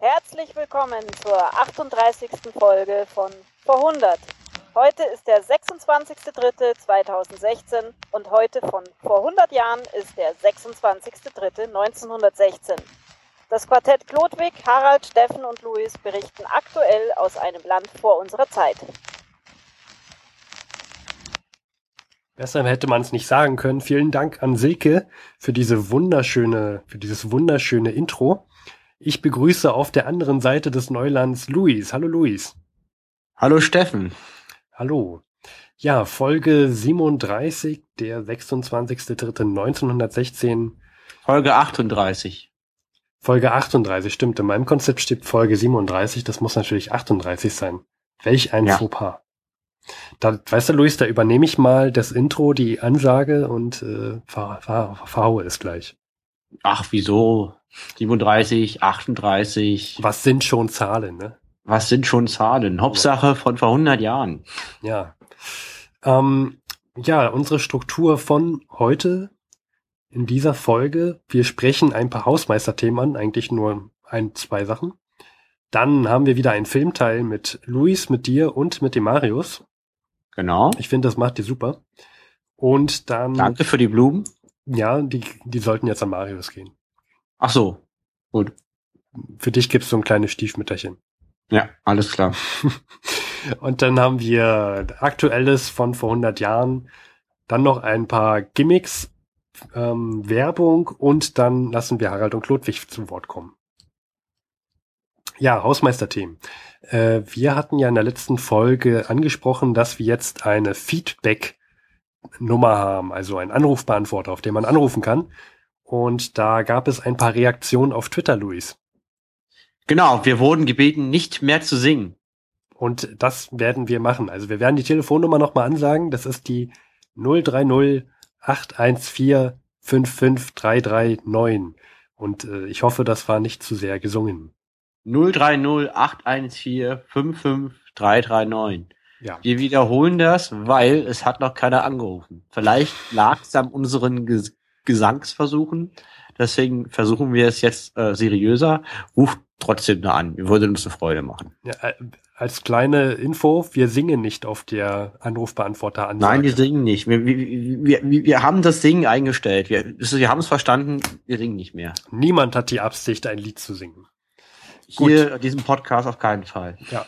Herzlich willkommen zur 38. Folge von Vor 100. Heute ist der 26.03.2016 und heute von vor 100 Jahren ist der 26.03.1916. Das Quartett Klodwig, Harald, Steffen und Luis berichten aktuell aus einem Land vor unserer Zeit. Besser hätte man es nicht sagen können. Vielen Dank an Silke für diese wunderschöne, für dieses wunderschöne Intro. Ich begrüße auf der anderen Seite des Neulands Luis. Hallo Luis. Hallo Steffen. Hallo. Ja, Folge 37, der 26.03.1916. Folge 38. Folge 38, stimmt. In meinem Konzept steht Folge 37, das muss natürlich 38 sein. Welch ein ja. Fauxpas. Da, weißt du, Luis, da übernehme ich mal das Intro, die Ansage und äh, ver, ver, verhaue es gleich. Ach, wieso? 37, 38. Was sind schon Zahlen, ne? Was sind schon Zahlen? Hauptsache von vor 100 Jahren. Ja. Ähm, ja, unsere Struktur von heute in dieser Folge. Wir sprechen ein paar Hausmeisterthemen an, eigentlich nur ein, zwei Sachen. Dann haben wir wieder einen Filmteil mit Luis, mit dir und mit dem Marius. Genau. Ich finde, das macht ihr super. Und dann. Danke für die Blumen. Ja, die, die sollten jetzt an Marius gehen. Ach so. Gut. Für dich gibt's so ein kleines Stiefmütterchen. Ja, alles klar. und dann haben wir Aktuelles von vor 100 Jahren. Dann noch ein paar Gimmicks, ähm, Werbung und dann lassen wir Harald und Klodwig zum Wort kommen. Ja, Hausmeisterthemen. Äh, wir hatten ja in der letzten Folge angesprochen, dass wir jetzt eine Feedback-Nummer haben, also einen Anrufbeantworter, auf den man anrufen kann. Und da gab es ein paar Reaktionen auf Twitter, Luis. Genau, wir wurden gebeten, nicht mehr zu singen. Und das werden wir machen. Also wir werden die Telefonnummer nochmal ansagen. Das ist die 030 814 55339. Und äh, ich hoffe, das war nicht zu sehr gesungen. 030 814 55339. Ja. Wir wiederholen das, weil es hat noch keiner angerufen. Vielleicht lag es an unseren Ges Gesangsversuchen. Deswegen versuchen wir es jetzt äh, seriöser. Ruft trotzdem da an. Wir würden uns eine Freude machen. Ja, äh, als kleine Info, wir singen nicht auf der Anrufbeantworter an. Nein, wir singen nicht. Wir, wir, wir, wir haben das Singen eingestellt. Wir, wir haben es verstanden, wir singen nicht mehr. Niemand hat die Absicht, ein Lied zu singen. Hier, Gut. diesem Podcast auf keinen Fall. Ja.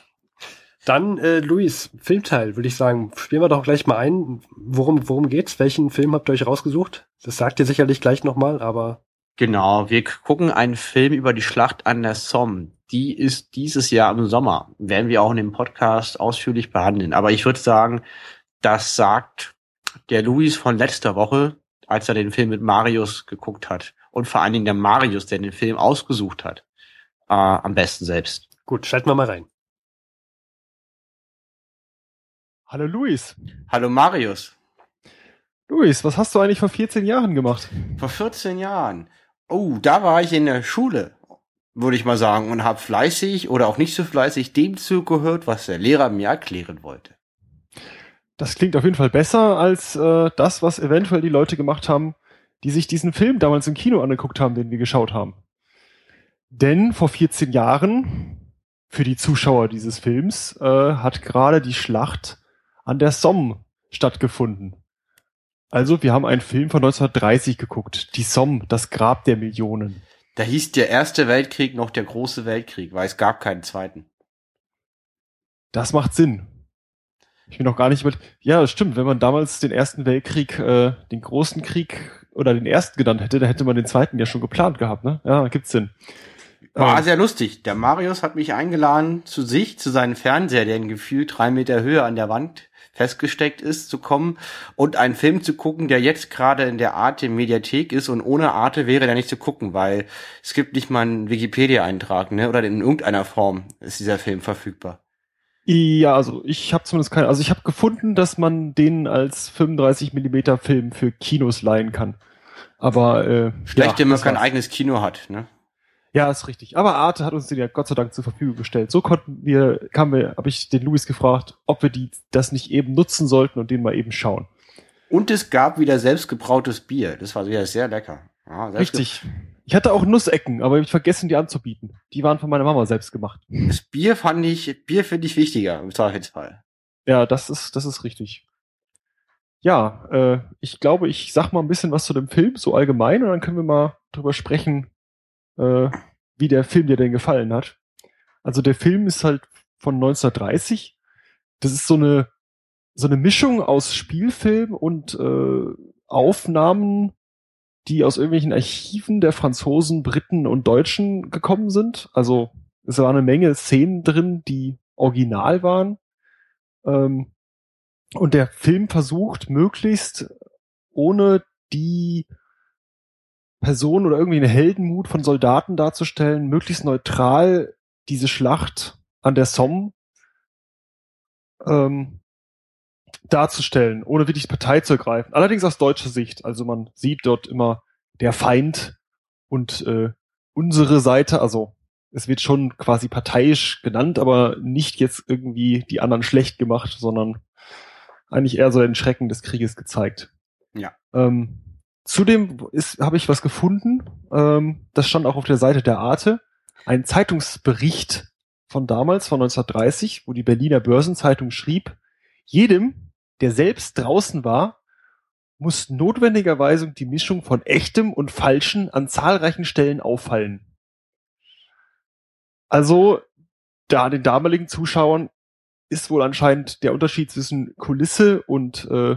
Dann, äh, Luis, Filmteil, würde ich sagen. Spielen wir doch gleich mal ein. Worum, worum geht's? Welchen Film habt ihr euch rausgesucht? Das sagt ihr sicherlich gleich nochmal, aber. Genau, wir gucken einen Film über die Schlacht an der Somme. Die ist dieses Jahr im Sommer. Werden wir auch in dem Podcast ausführlich behandeln. Aber ich würde sagen, das sagt der Luis von letzter Woche, als er den Film mit Marius geguckt hat. Und vor allen Dingen der Marius, der den Film ausgesucht hat äh, am besten selbst. Gut, schalten wir mal rein. Hallo Luis. Hallo Marius. Luis, was hast du eigentlich vor 14 Jahren gemacht? Vor 14 Jahren. Oh, da war ich in der Schule, würde ich mal sagen, und habe fleißig oder auch nicht so fleißig dem zugehört, was der Lehrer mir erklären wollte. Das klingt auf jeden Fall besser als äh, das, was eventuell die Leute gemacht haben, die sich diesen Film damals im Kino angeguckt haben, den wir geschaut haben. Denn vor 14 Jahren, für die Zuschauer dieses Films, äh, hat gerade die Schlacht an der Somme stattgefunden. Also, wir haben einen Film von 1930 geguckt. Die Somme, das Grab der Millionen. Da hieß der Erste Weltkrieg noch der Große Weltkrieg, weil es gab keinen zweiten. Das macht Sinn. Ich bin noch gar nicht mit. Ja, das stimmt. Wenn man damals den Ersten Weltkrieg, äh, den Großen Krieg oder den Ersten genannt hätte, dann hätte man den Zweiten ja schon geplant gehabt, ne? Ja, gibt's Sinn. War ähm. sehr lustig. Der Marius hat mich eingeladen, zu sich, zu seinem Fernseher, der in gefühlt drei Meter Höhe an der Wand festgesteckt ist, zu kommen und einen Film zu gucken, der jetzt gerade in der Arte Mediathek ist und ohne Arte wäre der nicht zu gucken, weil es gibt nicht mal einen Wikipedia-Eintrag, ne? Oder in irgendeiner Form ist dieser Film verfügbar. Ja, also ich habe zumindest keine, also ich habe gefunden, dass man den als 35 Millimeter Film für Kinos leihen kann. Aber äh, schlecht, ja, wenn man kein eigenes Kino hat, ne? Ja, ist richtig. Aber Arte hat uns den ja Gott sei Dank zur Verfügung gestellt. So konnten wir, kamen wir, habe ich den Louis gefragt, ob wir die das nicht eben nutzen sollten und den mal eben schauen. Und es gab wieder selbstgebrautes Bier. Das war wieder sehr lecker. Ja, richtig. Ich hatte auch Nussecken, aber ich vergessen, die anzubieten. Die waren von meiner Mama selbst gemacht. Das Bier fand ich, Bier finde ich wichtiger im Zweifelsfall. Ja, das ist, das ist richtig. Ja, äh, ich glaube, ich sag mal ein bisschen was zu dem Film, so allgemein, und dann können wir mal drüber sprechen, äh, wie der Film dir denn gefallen hat. Also der Film ist halt von 1930. Das ist so eine, so eine Mischung aus Spielfilm und äh, Aufnahmen, die aus irgendwelchen Archiven der Franzosen, Briten und Deutschen gekommen sind. Also es war eine Menge Szenen drin, die original waren. Ähm, und der Film versucht möglichst ohne die Person oder irgendwie eine Heldenmut von Soldaten darzustellen, möglichst neutral diese Schlacht an der Somme ähm, darzustellen, ohne wirklich Partei zu ergreifen. Allerdings aus deutscher Sicht. Also man sieht dort immer der Feind und äh, unsere Seite, also es wird schon quasi parteiisch genannt, aber nicht jetzt irgendwie die anderen schlecht gemacht, sondern eigentlich eher so den Schrecken des Krieges gezeigt. Ja. Ähm, zudem habe ich was gefunden, ähm, das stand auch auf der Seite der Arte, ein Zeitungsbericht von damals, von 1930, wo die Berliner Börsenzeitung schrieb, jedem, der selbst draußen war, muss notwendigerweise die Mischung von echtem und falschen an zahlreichen Stellen auffallen. Also, da den damaligen Zuschauern ist wohl anscheinend der Unterschied zwischen Kulisse und äh,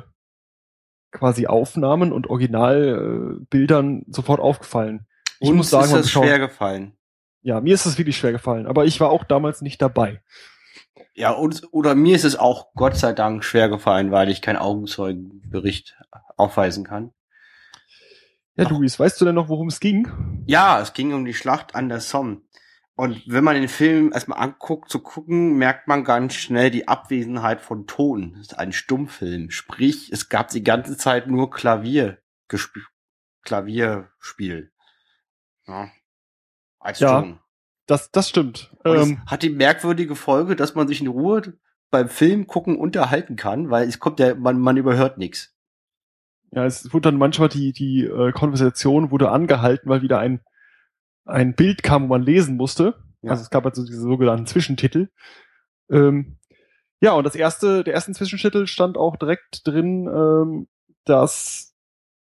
quasi Aufnahmen und Originalbildern äh, sofort aufgefallen. Ich Uns muss sagen, ist das schwer gefallen. Ja, mir ist das wirklich schwer gefallen, aber ich war auch damals nicht dabei. Ja, und, oder mir ist es auch Gott sei Dank schwer gefallen, weil ich keinen Augenzeugenbericht aufweisen kann. Ja, Luis, weißt du denn noch, worum es ging? Ja, es ging um die Schlacht an der Somme. Und wenn man den Film erstmal anguckt, zu gucken, merkt man ganz schnell die Abwesenheit von Ton. Das ist ein Stummfilm. Sprich, es gab die ganze Zeit nur Klavier Klavierspiel. Ja. Als ja, Ton. Das, das stimmt. Ähm, hat die merkwürdige Folge, dass man sich in Ruhe beim Film gucken unterhalten kann, weil es kommt ja, man, man überhört nichts. Ja, es wurde dann manchmal die, die äh, Konversation wurde angehalten, weil wieder ein ein Bild kam, wo man lesen musste. Ja. Also es gab also diese sogenannten Zwischentitel. Ähm, ja, und das erste, der erste Zwischentitel stand auch direkt drin, ähm, dass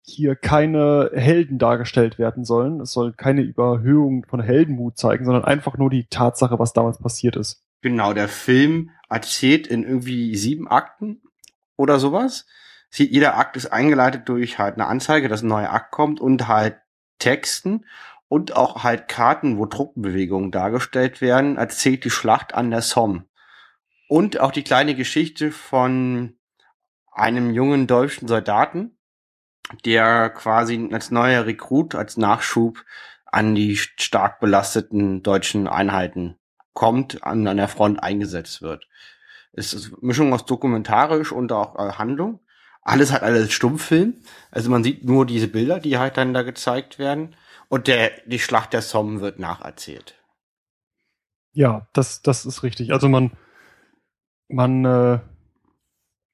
hier keine Helden dargestellt werden sollen. Es soll keine Überhöhung von Heldenmut zeigen, sondern einfach nur die Tatsache, was damals passiert ist. Genau, der Film erzählt in irgendwie sieben Akten oder sowas. Jeder Akt ist eingeleitet durch halt eine Anzeige, dass ein neuer Akt kommt und halt Texten und auch halt Karten, wo Truppenbewegungen dargestellt werden, erzählt die Schlacht an der Somme. Und auch die kleine Geschichte von einem jungen deutschen Soldaten, der quasi als neuer Rekrut, als Nachschub an die stark belasteten deutschen Einheiten kommt, an, an der Front eingesetzt wird. Es ist Mischung aus dokumentarisch und auch äh, Handlung. Alles hat alles Stummfilm. Also man sieht nur diese Bilder, die halt dann da gezeigt werden. Und der, die Schlacht der Somme wird nacherzählt. Ja, das, das ist richtig. Also man, man, äh,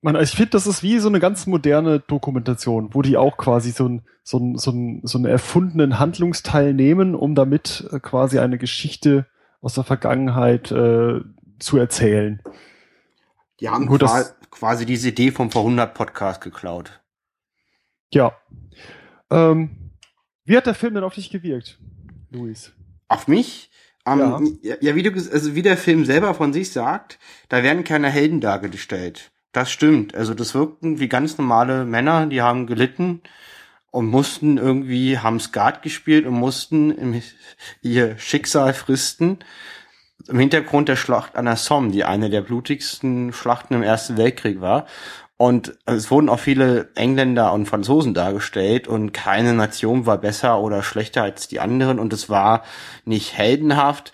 man, ich finde, das ist wie so eine ganz moderne Dokumentation, wo die auch quasi so, ein, so, ein, so, ein, so einen erfundenen Handlungsteil nehmen, um damit äh, quasi eine Geschichte aus der Vergangenheit äh, zu erzählen. Die haben Gut, quasi, diese Idee vom Vorhundert Podcast geklaut. Ja. Ähm, wie hat der Film denn auf dich gewirkt, Luis? Auf mich? Um, ja. ja, wie du, also wie der Film selber von sich sagt, da werden keine Helden dargestellt. Das stimmt. Also das wirkten wie ganz normale Männer, die haben gelitten und mussten irgendwie, haben Skat gespielt und mussten im, ihr Schicksal fristen. Im Hintergrund der Schlacht an der Somme, die eine der blutigsten Schlachten im Ersten Weltkrieg war. Und es wurden auch viele Engländer und Franzosen dargestellt und keine Nation war besser oder schlechter als die anderen und es war nicht heldenhaft,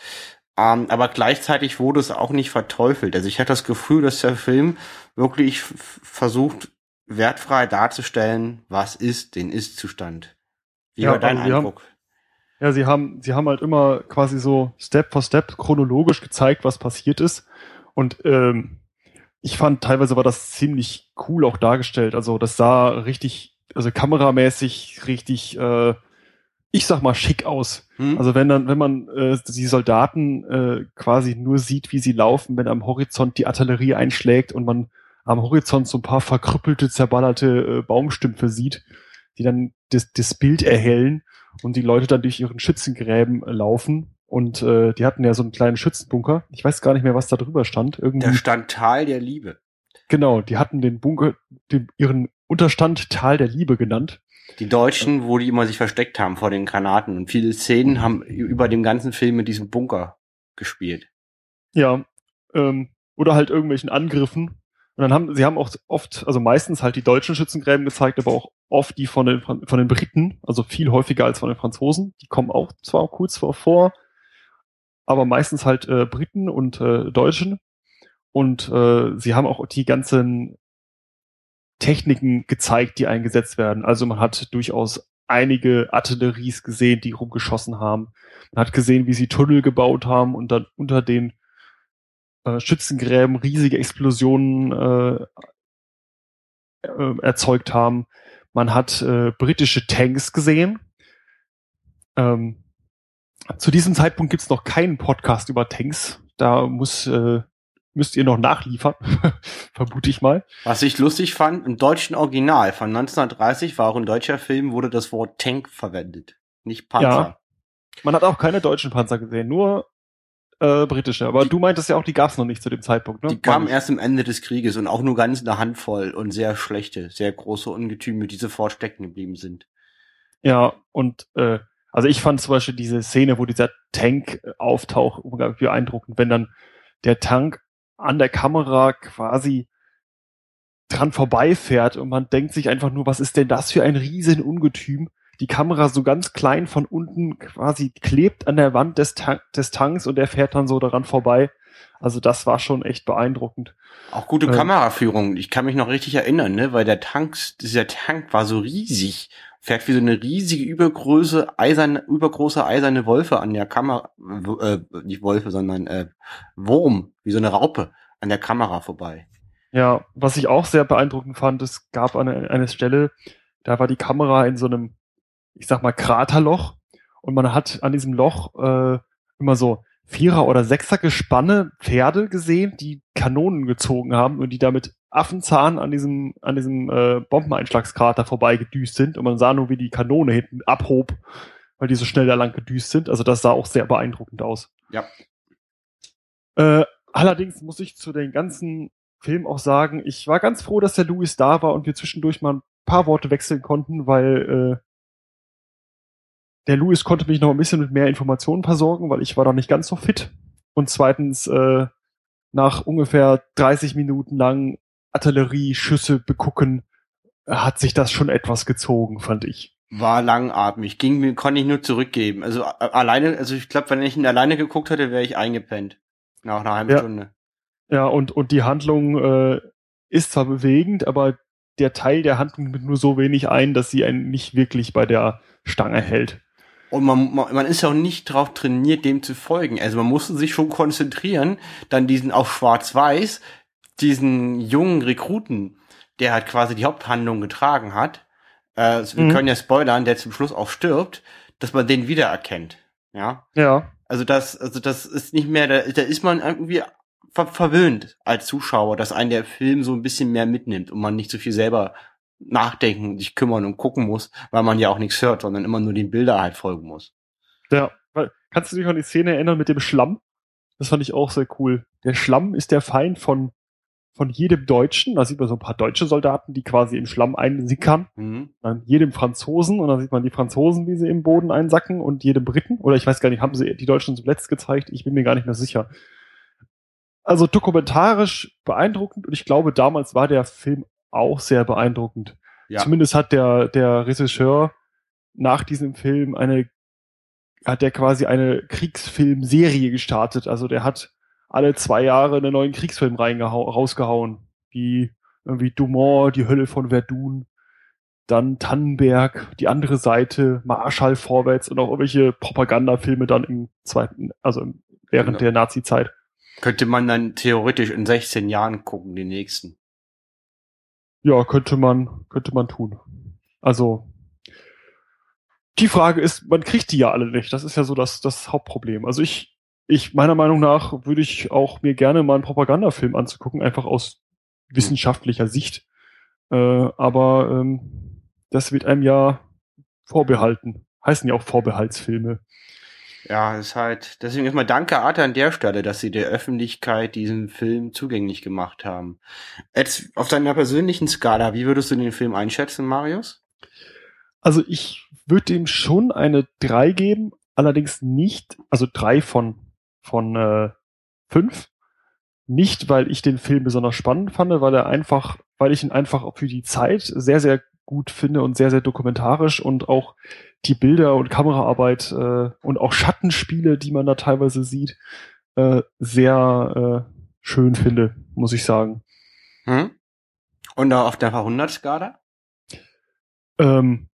ähm, aber gleichzeitig wurde es auch nicht verteufelt. Also ich hatte das Gefühl, dass der Film wirklich versucht, wertfrei darzustellen, was ist den Ist-Zustand. Wie ja, war dein Eindruck? Haben, ja, sie haben, sie haben halt immer quasi so Step for Step chronologisch gezeigt, was passiert ist. Und ähm, ich fand, teilweise war das ziemlich cool auch dargestellt. Also das sah richtig, also kameramäßig richtig, äh, ich sag mal, schick aus. Hm? Also wenn dann, wenn man äh, die Soldaten äh, quasi nur sieht, wie sie laufen, wenn am Horizont die Artillerie einschlägt und man am Horizont so ein paar verkrüppelte, zerballerte äh, Baumstümpfe sieht, die dann das, das Bild erhellen und die Leute dann durch ihren Schützengräben äh, laufen. Und äh, die hatten ja so einen kleinen Schützenbunker. Ich weiß gar nicht mehr, was da drüber stand. Irgendwie. Da stand Tal der Liebe. Genau, die hatten den Bunker, den, ihren Unterstand Tal der Liebe genannt. Die Deutschen, wo die immer sich versteckt haben vor den Granaten. Und viele Szenen haben über dem ganzen Film mit diesem Bunker gespielt. Ja, ähm, oder halt irgendwelchen Angriffen. Und dann haben, sie haben auch oft, also meistens halt die deutschen Schützengräben gezeigt, aber auch oft die von den, von den Briten, also viel häufiger als von den Franzosen. Die kommen auch zwar kurz vor, aber meistens halt äh, Briten und äh, Deutschen. Und äh, sie haben auch die ganzen Techniken gezeigt, die eingesetzt werden. Also man hat durchaus einige Artilleries gesehen, die rumgeschossen haben. Man hat gesehen, wie sie Tunnel gebaut haben und dann unter den äh, Schützengräben riesige Explosionen äh, äh, erzeugt haben. Man hat äh, britische Tanks gesehen. Ähm, zu diesem Zeitpunkt gibt's noch keinen Podcast über Tanks. Da muss äh, müsst ihr noch nachliefern, vermute ich mal. Was ich lustig fand, im deutschen Original von 1930 war auch ein deutscher Film, wurde das Wort Tank verwendet, nicht Panzer. Ja, man hat auch keine deutschen Panzer gesehen, nur äh, britische. Aber die, du meintest ja auch, die gab's noch nicht zu dem Zeitpunkt, ne? Die kamen erst am Ende des Krieges und auch nur ganz eine Handvoll und sehr schlechte, sehr große Ungetüme, die sofort stecken geblieben sind. Ja, und äh, also ich fand zum Beispiel diese Szene, wo dieser Tank auftaucht, unglaublich beeindruckend, wenn dann der Tank an der Kamera quasi dran vorbeifährt und man denkt sich einfach nur, was ist denn das für ein riesen Ungetüm? Die Kamera so ganz klein von unten quasi klebt an der Wand des, Tan des Tanks und der fährt dann so daran vorbei. Also das war schon echt beeindruckend. Auch gute ähm, Kameraführung. Ich kann mich noch richtig erinnern, ne, weil der Tank, dieser Tank war so riesig, fährt wie so eine riesige übergroße eiserne, übergroße eiserne Wolfe an der Kamera, äh, nicht Wolfe, sondern äh, Wurm, wie so eine Raupe an der Kamera vorbei. Ja, was ich auch sehr beeindruckend fand, es gab eine, eine Stelle, da war die Kamera in so einem, ich sag mal, Kraterloch und man hat an diesem Loch äh, immer so Vierer- oder Sechser-Gespanne Pferde gesehen, die Kanonen gezogen haben und die damit Affenzahn an diesem, an diesem äh, Bombeneinschlagskrater vorbeigedüst sind und man sah nur, wie die Kanone hinten abhob, weil die so schnell da lang gedüst sind. Also das sah auch sehr beeindruckend aus. Ja. Äh, allerdings muss ich zu den ganzen Film auch sagen, ich war ganz froh, dass der Louis da war und wir zwischendurch mal ein paar Worte wechseln konnten, weil äh, der Louis konnte mich noch ein bisschen mit mehr Informationen versorgen, weil ich war doch nicht ganz so fit. Und zweitens, äh, nach ungefähr 30 Minuten lang Artillerieschüsse begucken, hat sich das schon etwas gezogen, fand ich. War langatmig, ging mir, konnte ich nur zurückgeben. Also alleine, also ich glaube, wenn ich ihn alleine geguckt hätte, wäre ich eingepennt. Nach einer halben ja. Stunde. Ja, und, und die Handlung äh, ist zwar bewegend, aber der Teil der Handlung nimmt nur so wenig ein, dass sie einen nicht wirklich bei der Stange hält. Und man, man, man ist ja auch nicht drauf trainiert, dem zu folgen. Also man musste sich schon konzentrieren, dann diesen auf Schwarz-Weiß, diesen jungen Rekruten, der halt quasi die Haupthandlung getragen hat. Äh, also wir mhm. können ja spoilern, der zum Schluss auch stirbt, dass man den wiedererkennt. Ja. Ja. Also das, also das ist nicht mehr, da, da ist man irgendwie ver verwöhnt als Zuschauer, dass einen der Film so ein bisschen mehr mitnimmt und man nicht so viel selber nachdenken, sich kümmern und gucken muss, weil man ja auch nichts hört, sondern immer nur den Bilder halt folgen muss. Ja, kannst du dich an die Szene erinnern mit dem Schlamm? Das fand ich auch sehr cool. Der Schlamm ist der Feind von, von jedem Deutschen. Da sieht man so ein paar deutsche Soldaten, die quasi im Schlamm einsickern. Mhm. Dann jedem Franzosen und dann sieht man die Franzosen, wie sie im Boden einsacken und jedem Briten. Oder ich weiß gar nicht, haben sie die Deutschen zuletzt gezeigt? Ich bin mir gar nicht mehr sicher. Also dokumentarisch beeindruckend und ich glaube, damals war der Film auch sehr beeindruckend. Ja. Zumindest hat der, der Regisseur nach diesem Film eine, hat der quasi eine Kriegsfilmserie gestartet. Also der hat alle zwei Jahre einen neuen Kriegsfilm rausgehauen. Wie irgendwie Dumont, die Hölle von Verdun, dann Tannenberg, die andere Seite, Marschall vorwärts und auch irgendwelche Propagandafilme dann im zweiten, also während genau. der Nazi-Zeit. Könnte man dann theoretisch in 16 Jahren gucken, die nächsten. Ja, könnte man, könnte man tun. Also, die Frage ist, man kriegt die ja alle nicht. Das ist ja so das, das Hauptproblem. Also ich, ich, meiner Meinung nach, würde ich auch mir gerne mal einen Propagandafilm anzugucken, einfach aus wissenschaftlicher Sicht. Äh, aber ähm, das wird einem ja vorbehalten. Heißen ja auch Vorbehaltsfilme. Ja, ist halt, deswegen erstmal danke Arthur an der Stelle, dass sie der Öffentlichkeit diesen Film zugänglich gemacht haben. Jetzt auf deiner persönlichen Skala, wie würdest du den Film einschätzen, Marius? Also ich würde dem schon eine 3 geben, allerdings nicht, also 3 von, von äh, 5. Nicht, weil ich den Film besonders spannend fand, weil er einfach, weil ich ihn einfach für die Zeit sehr, sehr gut finde und sehr, sehr dokumentarisch und auch die Bilder und Kameraarbeit äh, und auch Schattenspiele, die man da teilweise sieht, äh, sehr äh, schön finde, muss ich sagen. Hm? Und auf der 100-Skala? Ähm,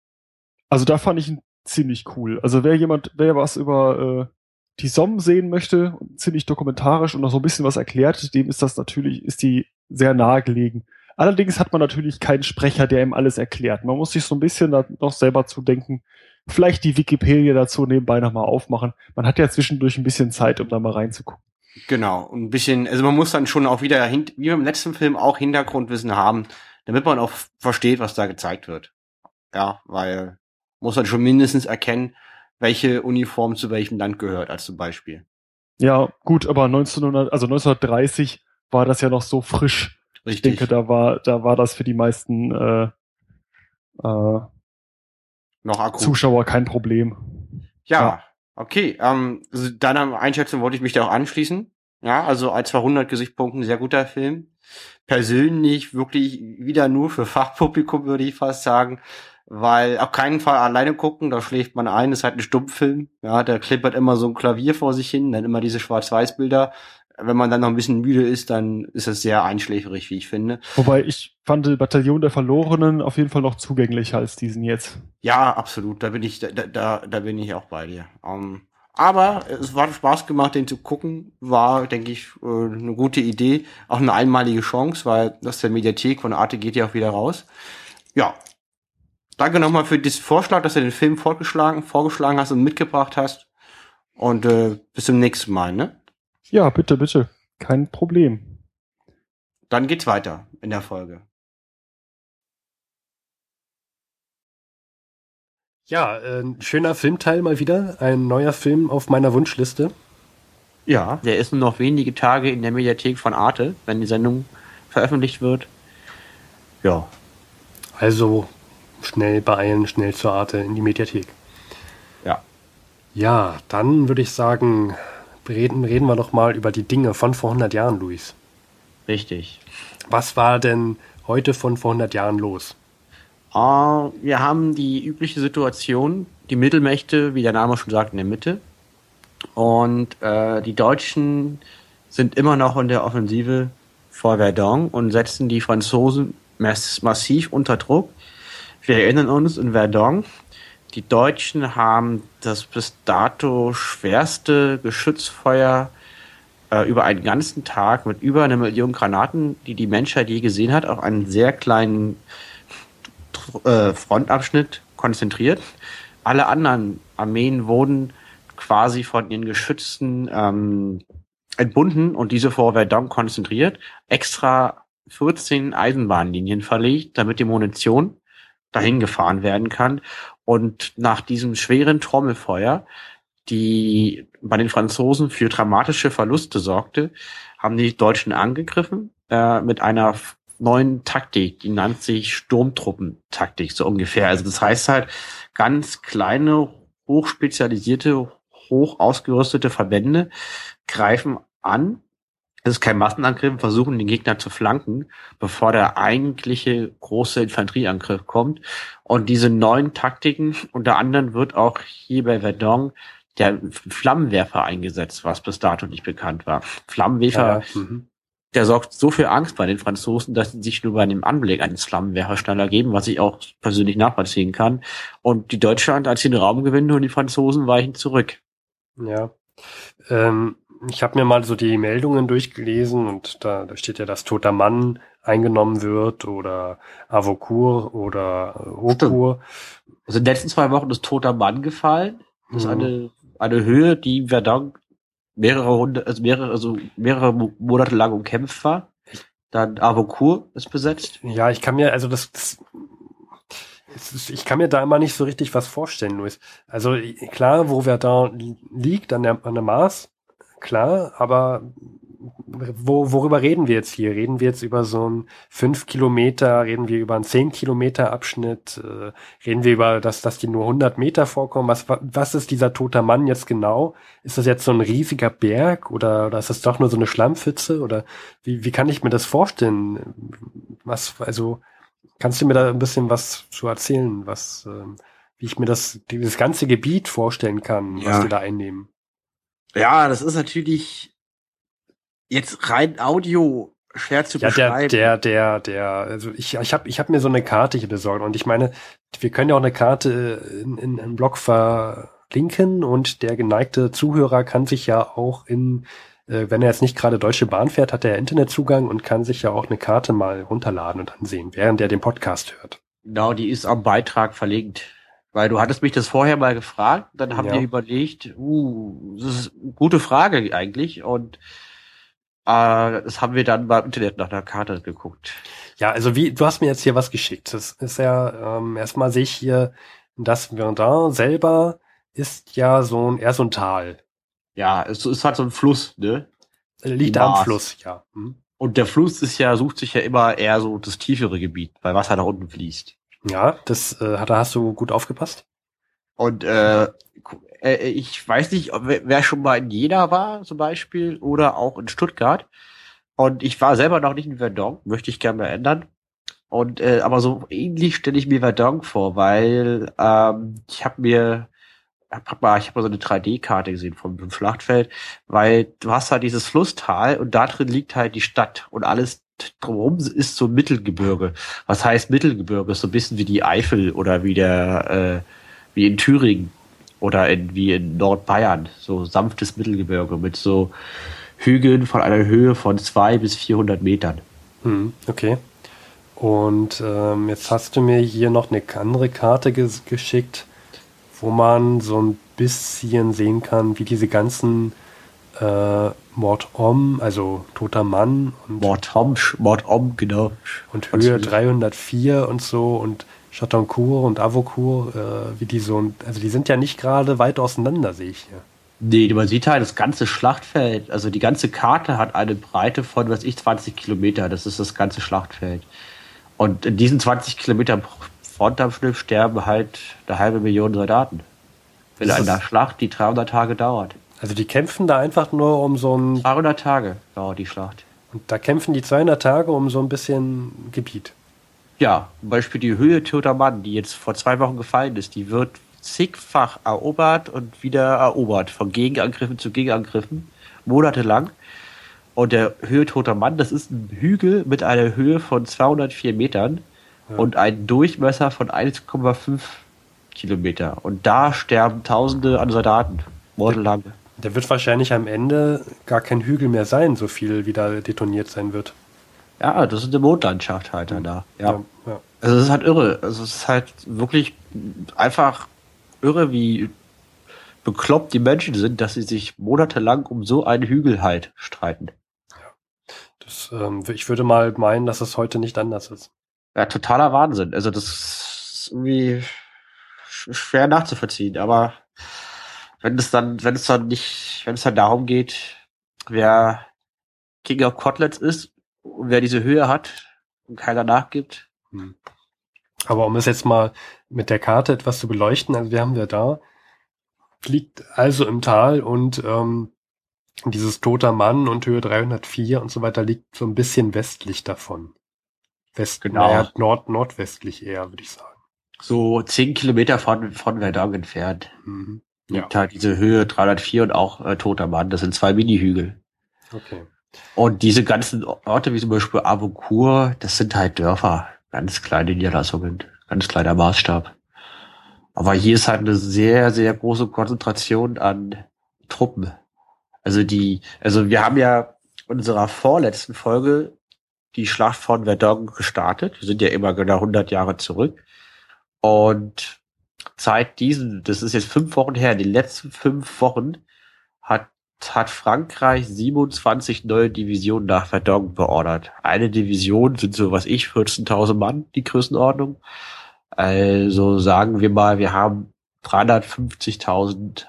also da fand ich ihn ziemlich cool. Also wer jemand, wer was über äh, die Somme sehen möchte, ziemlich dokumentarisch und noch so ein bisschen was erklärt, dem ist das natürlich, ist die sehr nahe gelegen. Allerdings hat man natürlich keinen Sprecher, der ihm alles erklärt. Man muss sich so ein bisschen noch selber zudenken. Vielleicht die Wikipedia dazu nebenbei nochmal aufmachen. Man hat ja zwischendurch ein bisschen Zeit, um da mal reinzugucken. Genau, und ein bisschen, also man muss dann schon auch wieder, wie beim letzten Film, auch Hintergrundwissen haben, damit man auch versteht, was da gezeigt wird. Ja, weil muss man schon mindestens erkennen, welche Uniform zu welchem Land gehört, als zum Beispiel. Ja, gut, aber 1900, also 1930 war das ja noch so frisch. Richtig. Ich denke, da war, da war das für die meisten äh, äh, noch akut. Zuschauer kein Problem. Ja, ja. okay. Ähm, also deiner Einschätzung wollte ich mich da auch anschließen. Ja, also als 200 Gesichtspunkten sehr guter Film. Persönlich wirklich wieder nur für Fachpublikum würde ich fast sagen weil auf keinen Fall alleine gucken, da schläft man ein, ist halt ein Stummfilm, ja, der klippert immer so ein Klavier vor sich hin, dann immer diese Schwarz-Weiß-Bilder. Wenn man dann noch ein bisschen müde ist, dann ist es sehr einschläferig, wie ich finde. Wobei ich fand Bataillon der Verlorenen auf jeden Fall noch zugänglicher als diesen jetzt. Ja, absolut, da bin ich, da, da, da bin ich auch bei dir. Um, ähm, aber es war Spaß gemacht, den zu gucken. War, denke ich, äh, eine gute Idee. Auch eine einmalige Chance, weil das der Mediathek von Arte geht ja auch wieder raus. Ja, danke nochmal für diesen Vorschlag, dass du den Film vorgeschlagen, vorgeschlagen hast und mitgebracht hast. Und äh, bis zum nächsten Mal, ne? Ja, bitte, bitte. Kein Problem. Dann geht's weiter in der Folge. Ja, äh, schöner Filmteil mal wieder. Ein neuer Film auf meiner Wunschliste. Ja, der ist nur noch wenige Tage in der Mediathek von Arte, wenn die Sendung veröffentlicht wird. Ja. Also schnell beeilen, schnell zur Arte in die Mediathek. Ja. Ja, dann würde ich sagen, reden, reden wir doch mal über die Dinge von vor 100 Jahren, Luis. Richtig. Was war denn heute von vor 100 Jahren los? Uh, wir haben die übliche Situation, die Mittelmächte, wie der Name schon sagt, in der Mitte. Und äh, die Deutschen sind immer noch in der Offensive vor Verdun und setzen die Franzosen mass massiv unter Druck. Wir erinnern uns in Verdun, die Deutschen haben das bis dato schwerste Geschützfeuer äh, über einen ganzen Tag mit über einer Million Granaten, die die Menschheit je gesehen hat, auf einen sehr kleinen äh, Frontabschnitt konzentriert. Alle anderen Armeen wurden quasi von ihren Geschützen ähm, entbunden und diese vor Verdun konzentriert, extra 14 Eisenbahnlinien verlegt, damit die Munition dahin gefahren werden kann. Und nach diesem schweren Trommelfeuer, die bei den Franzosen für dramatische Verluste sorgte, haben die Deutschen angegriffen äh, mit einer neuen Taktik, die nannt sich Sturmtruppentaktik, so ungefähr. Also das heißt halt, ganz kleine, hochspezialisierte, hoch ausgerüstete Verbände greifen an es ist kein Massenangriff, versuchen den Gegner zu flanken, bevor der eigentliche große Infanterieangriff kommt. Und diese neuen Taktiken, unter anderem wird auch hier bei Verdun der Flammenwerfer eingesetzt, was bis dato nicht bekannt war. Flammenwerfer, ja, mhm. der sorgt so viel Angst bei den Franzosen, dass sie sich nur bei dem Anblick eines Flammenwerfers schneller geben, was ich auch persönlich nachvollziehen kann. Und die Deutschland als den Raum gewinnen und die Franzosen weichen zurück. Ja. Ähm, ich habe mir mal so die Meldungen durchgelesen und da, da steht ja, dass toter Mann eingenommen wird oder Avokur oder äh, Hokur. Also in den letzten zwei Wochen ist toter Mann gefallen. Das ist Mhm. eine, eine Höhe, die Verdun mehrere Runde, also mehrere, also mehrere Mo- Monate lang umkämpft war. Dann Avokur ist besetzt. Ja, ich kann mir, also das, das ist, ich kann mir da immer nicht so richtig was vorstellen, Luis. Also klar, wo wer da liegt an der, an der Mars, klar, aber wo, worüber reden wir jetzt hier? Reden wir jetzt über so einen fünf Kilometer, reden wir über einen zehn Kilometer Abschnitt, äh, reden wir über das, dass die nur 100 Meter vorkommen? Was, wa- was ist dieser toter Mann jetzt genau? Ist das jetzt so ein riesiger Berg oder, oder ist das doch nur so eine Schllammpfütze oder wie, wie kann ich mir das vorstellen? Was, also, kannst du mir da ein bisschen was zu erzählen, was, ähm, wie ich mir das, dieses ganze Gebiet vorstellen kann, was Ja. die da einnehmen? Ja, das ist natürlich jetzt rein Audio schwer zu Ja, der, beschreiben. der, der, der, also ich, ich habe ich hab mir so eine Karte hier besorgt und ich meine, wir können ja auch eine Karte in, in einem Blog verlinken und der geneigte Zuhörer kann sich ja auch in, äh, wenn er jetzt nicht gerade Deutsche Bahn fährt, hat er Internetzugang und kann sich ja auch eine Karte mal runterladen und ansehen, während er den Podcast hört. Genau, die ist am Beitrag verlinkt. Weil du hattest mich das vorher mal gefragt, dann haben Ja. wir überlegt, uh, das ist eine gute Frage eigentlich und äh, das haben wir dann beim Internet nach der Karte geguckt. Ja, also wie, du hast mir jetzt hier was geschickt. Das ist ja, ähm, erstmal sehe ich hier, das Verdun selber ist ja so ein, eher so ein Tal. Ja, es ist halt so ein Fluss, ne? Liegt am. Fluss, ja. Hm. Und der Fluss ist ja, sucht sich ja immer eher so das tiefere Gebiet, weil Wasser nach unten fließt. Ja, das äh, da hast du gut aufgepasst. Und äh, äh, ich weiß nicht, wer schon mal in Jena war zum Beispiel oder auch in Stuttgart. Und ich war selber noch nicht in Verdun, möchte ich gerne mal ändern. Und äh, aber so ähnlich stelle ich mir Verdun vor, weil ähm, ich habe mir hab mal, ich habe mal so eine 3D-Karte gesehen vom, vom Schlachtfeld, weil du hast halt dieses Flusstal und da drin liegt halt die Stadt und alles drumherum ist so Mittelgebirge. Was heißt Mittelgebirge? So ein bisschen wie die Eifel oder wie der äh, wie in Thüringen oder in, wie in Nordbayern, so sanftes Mittelgebirge mit so Hügeln von einer Höhe von zwei bis 400 Metern. Hm, okay. Und ähm, jetzt hast du mir hier noch eine andere Karte ges geschickt, wo man so ein bisschen sehen kann, wie diese ganzen äh, Mord-Om, also toter Mann und, Mordom, Mordom, genau. und Höhe 304 und so und Chatoncourt und Avocourt, äh, wie die so, also die sind ja nicht gerade weit auseinander, sehe ich hier. Nee, man sieht halt das ganze Schlachtfeld, also die ganze Karte hat eine Breite von, was ich, 20 Kilometer. Das ist das ganze Schlachtfeld. Und in diesen 20 Kilometern Frontabschnitt sterben halt eine halbe Million Soldaten. Wenn Das ist- eine Schlacht, die 300 Tage dauert. Also die kämpfen da einfach nur um so ein, 200 Tage dauert die Schlacht. und da kämpfen die 200 Tage um so ein bisschen Gebiet. Ja, zum Beispiel die Höhe Toter Mann, die jetzt vor zwei Wochen gefallen ist, die wird zigfach erobert und wieder erobert. Von Gegenangriffen zu Gegenangriffen. Monatelang. Und der Höhe Toter Mann, das ist ein Hügel mit einer Höhe von 204 Metern Ja. und einem Durchmesser von 1,5 Kilometer. Und da sterben Tausende an Soldaten. Monatelang. Der wird wahrscheinlich am Ende gar kein Hügel mehr sein, so viel wie da detoniert sein wird. Ja, das ist eine Mondlandschaft halt dann da. Ja. ja. Also es ist halt irre. Also es ist halt wirklich einfach irre, wie bekloppt die Menschen sind, dass sie sich monatelang um so einen Hügel halt streiten. Das, ähm, ich würde mal meinen, dass es heute nicht anders ist. Ja, totaler Wahnsinn. Also das ist irgendwie sch- schwer nachzuvollziehen, aber wenn es dann, wenn es dann nicht, wenn es dann darum geht, wer King of Kotlets ist und wer diese Höhe hat und keiner nachgibt, Hm. Aber um es jetzt mal mit der Karte etwas zu beleuchten, also wir haben wir da, liegt also im Tal und ähm, dieses toter Mann und Höhe 304 und so weiter liegt so ein bisschen westlich davon. West, Genau. naja, nord, nordwestlich eher, würde ich sagen. so zehn Kilometer von, von Verdun entfernt. Mhm. Ja, halt diese Höhe 304 und auch äh, Toter Mann. Das sind zwei Mini-Hügel. okay. Und diese ganzen Orte, wie zum Beispiel Avocourt, das sind halt Dörfer. Ganz kleine Niederlassungen. Ganz kleiner Maßstab. Aber hier ist halt eine sehr, sehr große Konzentration an Truppen. Also die, also wir haben ja in unserer vorletzten Folge die Schlacht von Verdun gestartet. Wir sind ja immer genau 100 Jahre zurück. Und seit diesen, das ist jetzt fünf Wochen her, die letzten fünf Wochen hat, hat Frankreich 27 neue Divisionen nach Verdun beordert. Eine Division sind so, was ich, 14.000 Mann, die Größenordnung. Also sagen wir mal, wir haben 350.000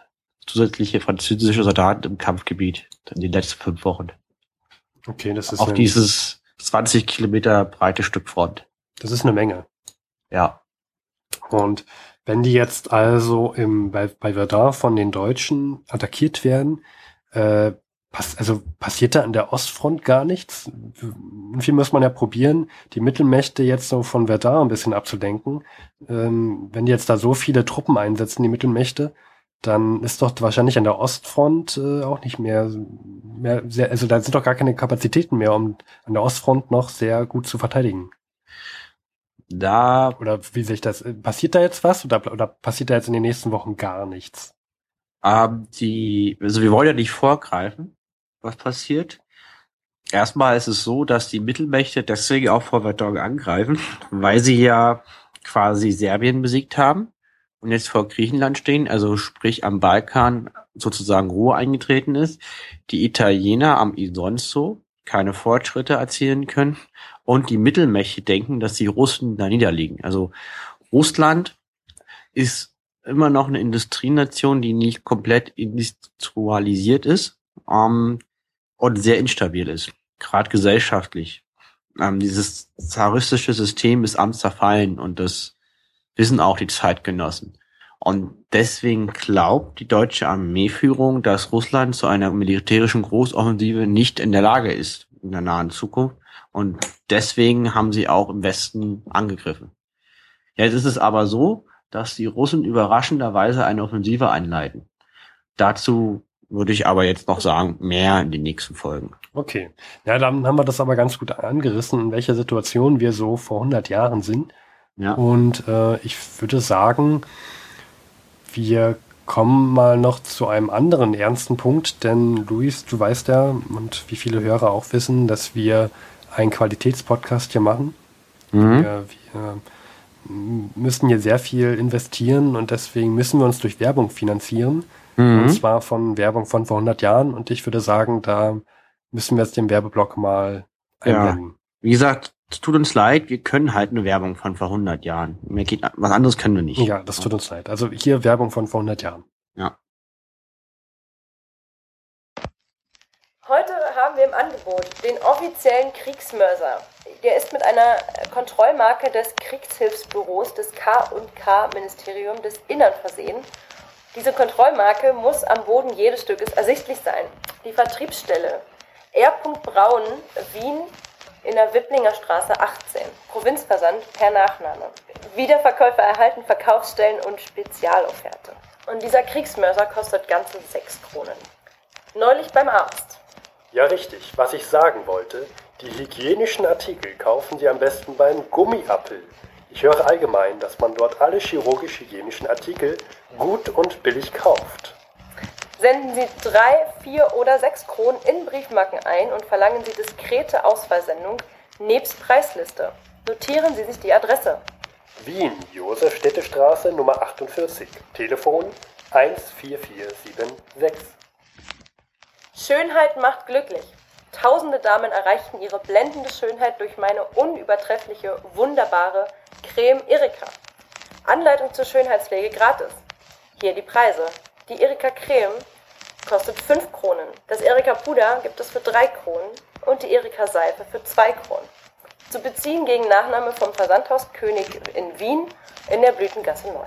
zusätzliche französische Soldaten im Kampfgebiet in den letzten fünf Wochen. Okay, das ist Auf dieses 20 Kilometer breite Stück Front. das ist eine Menge. Ja. Und wenn die jetzt also im, bei, bei Verdun von den Deutschen attackiert werden, äh, pass, also passiert da an der Ostfront gar nichts? Irgendwie muss man ja probieren, die Mittelmächte jetzt so von Verdun ein bisschen abzudenken. Ähm, wenn die jetzt da so viele Truppen einsetzen, die Mittelmächte, dann ist doch wahrscheinlich an der Ostfront äh, auch nicht mehr, mehr sehr, also da sind doch gar keine Kapazitäten mehr, um an der Ostfront noch sehr gut zu verteidigen. Da Oder wie sehe ich das? Passiert da jetzt was oder, oder passiert da jetzt in den nächsten Wochen gar nichts? ähm, die, also wir wollen ja nicht vorgreifen, was passiert. Erstmal ist es so, dass die Mittelmächte deswegen auch vor Verdun angreifen, weil sie ja quasi Serbien besiegt haben und jetzt vor Griechenland stehen, also sprich am Balkan sozusagen Ruhe eingetreten ist, die Italiener am Isonzo keine Fortschritte erzielen können und die Mittelmächte denken, dass die Russen da niederliegen. Also Russland ist immer noch eine Industrienation, die nicht komplett industrialisiert ist ähm, und sehr instabil ist, gerade gesellschaftlich. Ähm, dieses zaristische System ist am zerfallen und das wissen auch die Zeitgenossen. Und deswegen glaubt die deutsche Armeeführung, dass Russland zu einer militärischen Großoffensive nicht in der Lage ist in der nahen Zukunft. Und deswegen haben sie auch im Westen angegriffen. Jetzt ist es aber so, dass die Russen überraschenderweise eine Offensive einleiten. Dazu würde ich aber jetzt noch sagen, mehr in den nächsten Folgen. Okay. Ja, dann haben wir das aber ganz gut angerissen, in welcher Situation wir so vor 100 Jahren sind. Ja. Und äh, ich würde sagen, wir kommen mal noch zu einem anderen ernsten Punkt, denn Luis, du weißt ja, und wie viele Hörer auch wissen, dass wir einen Qualitätspodcast hier machen. Mhm. Wir, wir müssen hier sehr viel investieren und deswegen müssen wir uns durch Werbung finanzieren. Und Mhm. zwar von Werbung von vor 100 Jahren. Und ich würde sagen, da müssen wir jetzt den Werbeblock mal Ja. einblenden. Wie gesagt, es tut uns leid, wir können halt eine Werbung von vor 100 Jahren. Mehr geht, was anderes können wir nicht. Ja, das tut uns leid. Also hier Werbung von vor 100 Jahren. Heute haben wir im Angebot den offiziellen Kriegsmörser. Der ist mit einer Kontrollmarke des Kriegshilfsbüros des K&K Ministerium des Innern versehen. Diese Kontrollmarke muss am Boden jedes Stückes ersichtlich sein. Die Vertriebsstelle R. Braun, Wien, in der Wipplinger Straße 18. Provinzversand per Nachname. Wiederverkäufer erhalten Verkaufsstellen und Spezialofferte. Und dieser Kriegsmörser kostet ganze 6 Kronen. Neulich beim Arzt. Ja, richtig. Was ich sagen wollte, die hygienischen Artikel kaufen Sie am besten beim Gummiappel. Ich höre allgemein, dass man dort alle chirurgisch-hygienischen Artikel gut und billig kauft. Senden Sie drei, vier oder sechs Kronen in Briefmarken ein und verlangen Sie diskrete Ausfallsendung nebst Preisliste. Notieren Sie sich die Adresse. Wien, Josefstädtestraße Nummer 48. Telefon 14476. Schönheit macht glücklich. Tausende Damen erreichten ihre blendende Schönheit durch meine unübertreffliche, wunderbare Creme Erika. Anleitung zur Schönheitspflege gratis. Hier die Preise. Die Erika Creme kostet 5 Kronen. Das Erika Puder gibt es für 3 Kronen und die Erika Seife für 2 Kronen. Zu beziehen gegen Nachname vom Versandhaus König in Wien in der Blütengasse 9.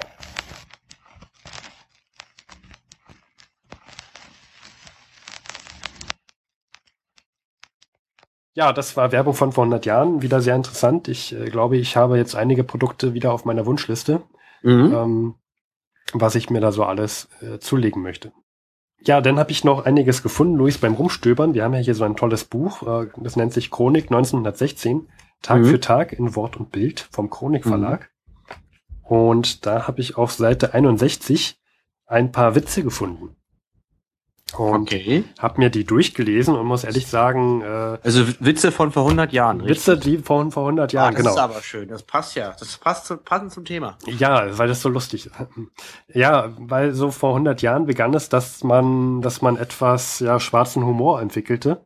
Ja, das war Werbung von vor 100 Jahren. Wieder sehr interessant. Ich äh, glaube, ich habe jetzt einige Produkte wieder auf meiner Wunschliste, Mhm. ähm, was ich mir da so alles äh, zulegen möchte. Ja, dann habe ich noch einiges gefunden, Luis, beim Rumstöbern. Wir haben ja hier so ein tolles Buch, äh, das nennt sich Chronik 1916, Tag Mhm. für Tag in Wort und Bild vom Chronik Verlag. Und da habe ich auf Seite 61 ein paar Witze gefunden. Und Okay. hab mir die durchgelesen und muss ehrlich sagen, äh, Also Witze von vor 100 Jahren. richtig? Witze, die von vor 100 Ah, Jahren, das genau. ist aber schön. Das passt ja. Das passt zu, passend zum Thema. Ja, weil das so lustig ist. Ja, weil so vor 100 Jahren begann es, dass man, dass man etwas, ja, schwarzen Humor entwickelte.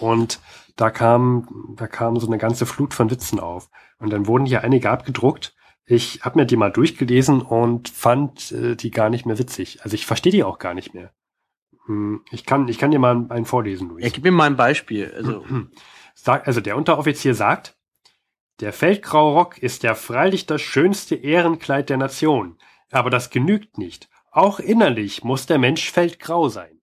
Und da kam, da kam so eine ganze Flut von Witzen auf. Und dann wurden hier einige abgedruckt. Ich habe mir die mal durchgelesen und fand äh, die gar nicht mehr witzig. Also ich verstehe die auch gar nicht mehr. Hm, Ich kann, ich kann dir mal einen vorlesen, Luis. Ja, gib mir mal ein Beispiel. Also, Sag, also der Unteroffizier sagt, der feldgraue Rock ist ja freilich das schönste Ehrenkleid der Nation. Aber das genügt nicht. Auch innerlich muss der Mensch feldgrau sein.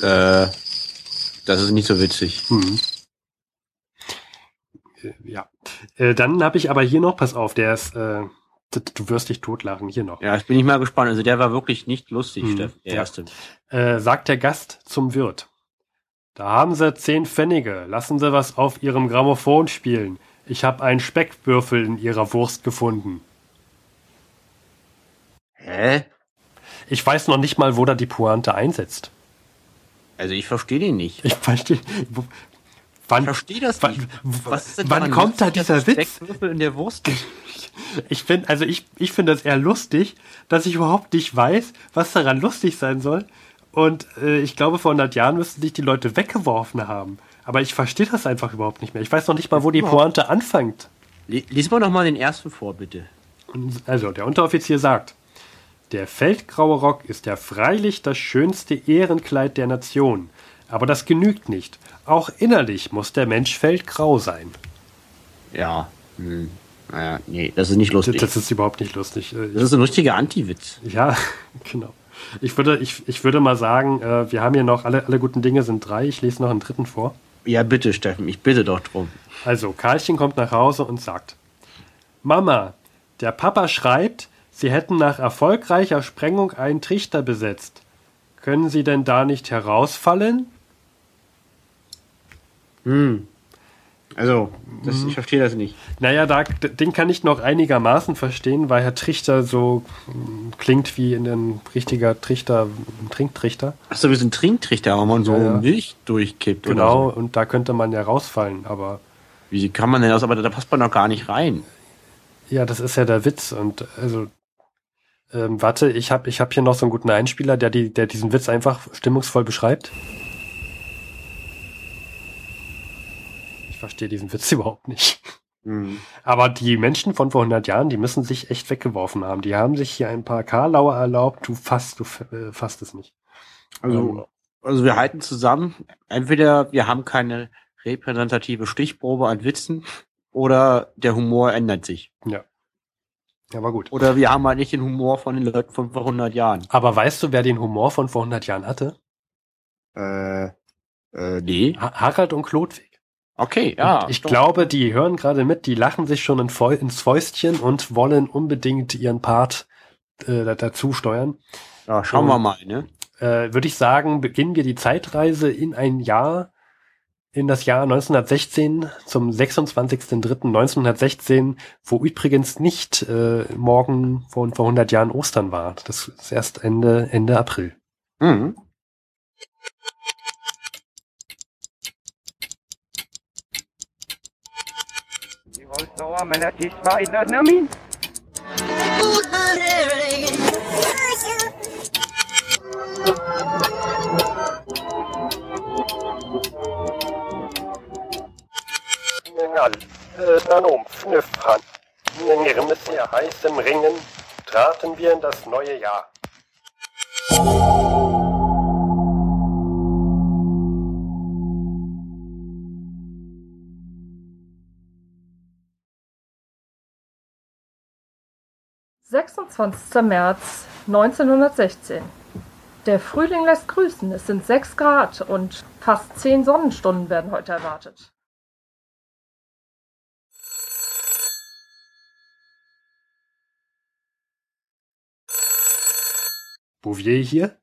äh, das ist nicht so witzig. Hm. Äh, Ja. Äh, dann habe ich aber hier noch, pass auf, der ist, äh, du wirst dich totlachen, hier noch. Ja, ich bin nicht mal gespannt. Also der war wirklich nicht lustig, Hm, Steffen. Der ja. erste. Äh, sagt der Gast zum Wirt. Da haben Sie zehn Pfennige. Lassen Sie was auf Ihrem Grammophon spielen. Ich habe einen Speckwürfel in Ihrer Wurst gefunden. Hä? Ich weiß noch nicht mal, wo da die Pointe einsetzt. Also ich verstehe den nicht. Ich verstehe. Wo- Ich Wann, verstehe das wann, nicht. was wann kommt da dieser Witz? In der Wurst? Ich finde, also ich, ich finde das eher lustig, dass ich überhaupt nicht weiß, was daran lustig sein soll. Und äh, ich glaube, vor 100 Jahren müssten sich die Leute weggeworfen haben. Aber ich verstehe das einfach überhaupt nicht mehr. Ich weiß noch nicht mal, wo die Pointe anfängt. Lies mal noch mal den ersten vor, bitte. Also, der Unteroffizier sagt, der feldgraue Rock ist ja freilich das schönste Ehrenkleid der Nation. Aber das genügt nicht. Auch innerlich muss der Mensch feldgrau sein. Ja. Hm. Naja, nee, das ist nicht lustig. das ist überhaupt nicht lustig. Äh, Das ist ein richtiger Anti-Witz. Ja, genau. Ich würde, ich, ich würde mal sagen, äh, wir haben hier noch alle, alle guten Dinge sind drei. Ich lese noch einen dritten vor. Ja, bitte, Steffen, ich bitte doch drum. Also, Karlchen kommt nach Hause und sagt: Mama, der Papa schreibt, Sie hätten nach erfolgreicher Sprengung einen Trichter besetzt. Können Sie denn da nicht herausfallen? Hm. Also, das, ich verstehe das nicht. Naja, da, den kann ich noch einigermaßen verstehen, weil Herr Trichter so mm, klingt wie in ein richtiger Trichter, ein Trinktrichter. Achso, wir sind Trinktrichter, wo man so Ja, ja. Milch durchkippt Genau, oder so. und da könnte man ja rausfallen, aber Wie kann man denn das? Aber da passt man doch gar nicht rein. Ja, das ist ja der Witz. Und also, ähm, warte, ich habe ich hab hier noch so einen guten Einspieler, der, die, der diesen Witz einfach stimmungsvoll beschreibt. Ich verstehe diesen Witz überhaupt nicht. Hm. Aber die Menschen von vor 100 Jahren, die müssen sich echt weggeworfen haben. Die haben sich hier ein paar Karlauer erlaubt. Du fasst, du äh, fasst es nicht. Also, also wir halten zusammen, entweder wir haben keine repräsentative Stichprobe an Witzen oder der Humor ändert sich. Ja, war gut. Oder wir haben halt nicht den Humor von den Leuten von vor 100 Jahren. Aber weißt du, wer den Humor von vor 100 Jahren hatte? Äh, äh, nee. Ha Harald und Klodwig. Okay, ja. Und ich doch. glaube, die hören gerade mit, die lachen sich schon in Fäu ins Fäustchen und wollen unbedingt ihren Part äh, da- dazu steuern. Ja, schauen wir mal, ne? Äh, Würde ich sagen, beginnen wir die Zeitreise in ein Jahr, in das Jahr 1916 zum 26.03.1916, wo übrigens nicht äh, morgen vor, vor 100 Jahren Ostern war. Das ist erst Ende, Ende April. Mhm. Nall, äh, dann um Fnüffran. In ihrem sehr heißem Ringen traten wir in das neue Jahr. Sechsundzwanzigster März 1916. Der Frühling lässt grüßen. Es sind 6 Grad und fast 10 Sonnenstunden werden heute erwartet. Bouvier hier?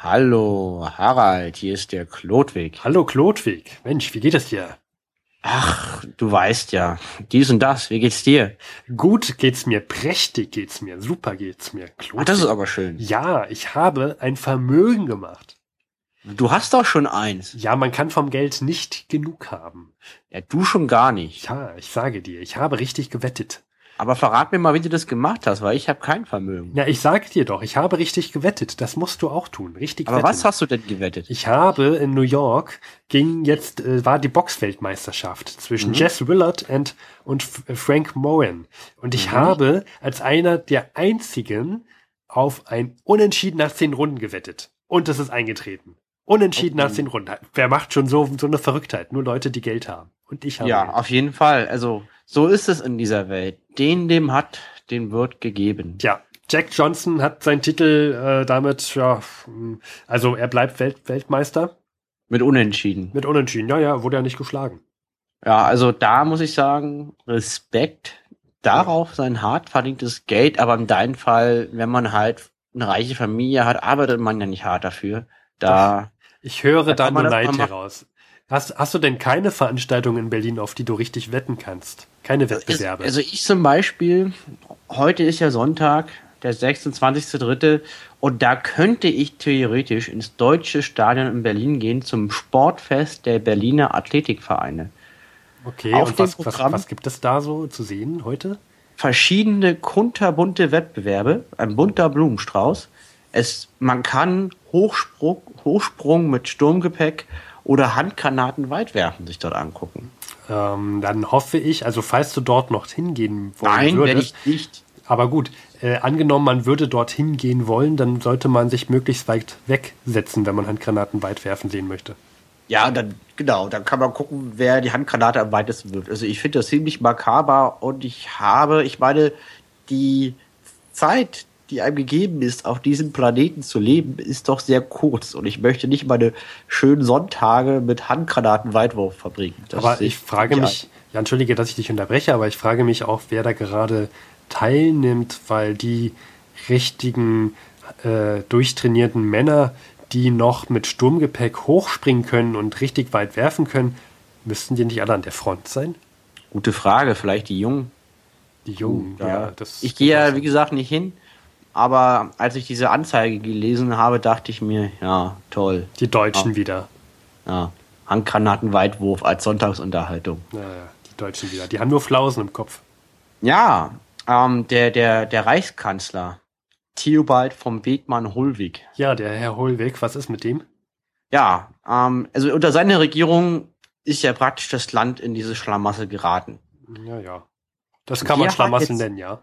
Hallo, Harald, hier ist der Klodwig. Hallo Klodwig. Mensch, wie geht es dir? Ach, du weißt ja, dies und das, wie geht's dir? Gut geht's mir, prächtig geht's mir, super geht's mir. Ah, das ist aber schön. Ja, ich habe ein Vermögen gemacht. Du hast doch schon eins. Ja, man kann vom Geld nicht genug haben. Ja, du schon gar nicht. Ja, ich sage dir, ich habe richtig gewettet. Aber verrat mir mal, wie du das gemacht hast, weil ich habe kein Vermögen. Ja, ich sage dir doch, ich habe richtig gewettet. Das musst du auch tun. Richtig Aber wetten. was hast du denn gewettet? Ich habe in New York ging jetzt äh, war die Boxweltmeisterschaft zwischen Mhm. Jess Willard and, und äh, Frank Moen und ich Mhm. habe als einer der einzigen auf ein Unentschieden nach zehn Runden gewettet und es ist eingetreten. Unentschieden Okay. nach zehn Runden. Wer macht schon so so eine Verrücktheit? Nur Leute, die Geld haben. Und ich habe. Ja, Geld. auf jeden Fall. Also, so ist es in dieser Welt. Den, dem hat, den wird gegeben. Tja, Jack Johnson hat seinen Titel äh, damit, ja, also er bleibt Welt Weltmeister Mit Unentschieden. mit Unentschieden. Ja, ja, wurde ja nicht geschlagen. Ja, also da muss ich sagen, Respekt. Darauf sein hart verdientes Geld, aber in deinem Fall, wenn man halt eine reiche Familie hat, arbeitet man ja nicht hart dafür. Da, Ich höre Da nur Neid heraus. Hast, hast du denn keine Veranstaltung in Berlin, auf die du richtig wetten kannst? Keine Wettbewerbe? Also ich zum Beispiel, heute ist ja Sonntag, der 26.3. Und da könnte ich theoretisch ins Deutsche Stadion in Berlin gehen zum Sportfest der Berliner Athletikvereine. okay, auf und dem was, was, Programm- was gibt es da so zu sehen heute? Verschiedene kunterbunte Wettbewerbe, ein bunter Blumenstrauß. Es, man kann Hochsprung, Hochsprung mit Sturmgepäck oder Handgranaten weitwerfen sich dort angucken. Ähm, dann hoffe ich, also falls du dort noch hingehen wollen Nein, werde würdest, ich nicht. aber gut, äh, angenommen, man würde dorthin gehen wollen, dann sollte man sich möglichst weit wegsetzen, wenn man Handgranaten weit werfen sehen möchte. Ja, dann, genau, dann kann man gucken, wer die Handgranate am weitesten wirft. Also ich finde das ziemlich makaber und ich habe, ich meine, die Zeit, die einem gegeben ist, auf diesem Planeten zu leben, ist doch sehr kurz. Und ich möchte nicht meine schönen Sonntage mit Handgranaten-Weitwurf verbringen. Das aber ich frage mich, ja, entschuldige, dass ich dich unterbreche, aber ich frage mich auch, wer da gerade teilnimmt, weil die richtigen, äh, durchtrainierten Männer, die noch mit Sturmgepäck hochspringen können und richtig weit werfen können, müssten die nicht alle an der Front sein? ein. Gute Frage, vielleicht die Jungen. Die Jungen, Ja, ja, das. ich gehe ja, wie gesagt, nicht hin. Aber als ich diese Anzeige gelesen habe, dachte ich mir, ja, toll. die Deutschen Ja. wieder. Ja, Handgranatenweitwurf als Sonntagsunterhaltung. Naja, die Deutschen wieder. Die haben nur Flausen im Kopf. Ja, ähm, der, der, der Reichskanzler, Theobald vom Wegmann Hollweg. Ja, der Herr Hohlweg, was ist mit dem? Ja, ähm, also unter seiner Regierung ist ja praktisch das Land in diese Schlamassel geraten. Ja, ja. Das kann man Der hat Schlamassel nennen, ja.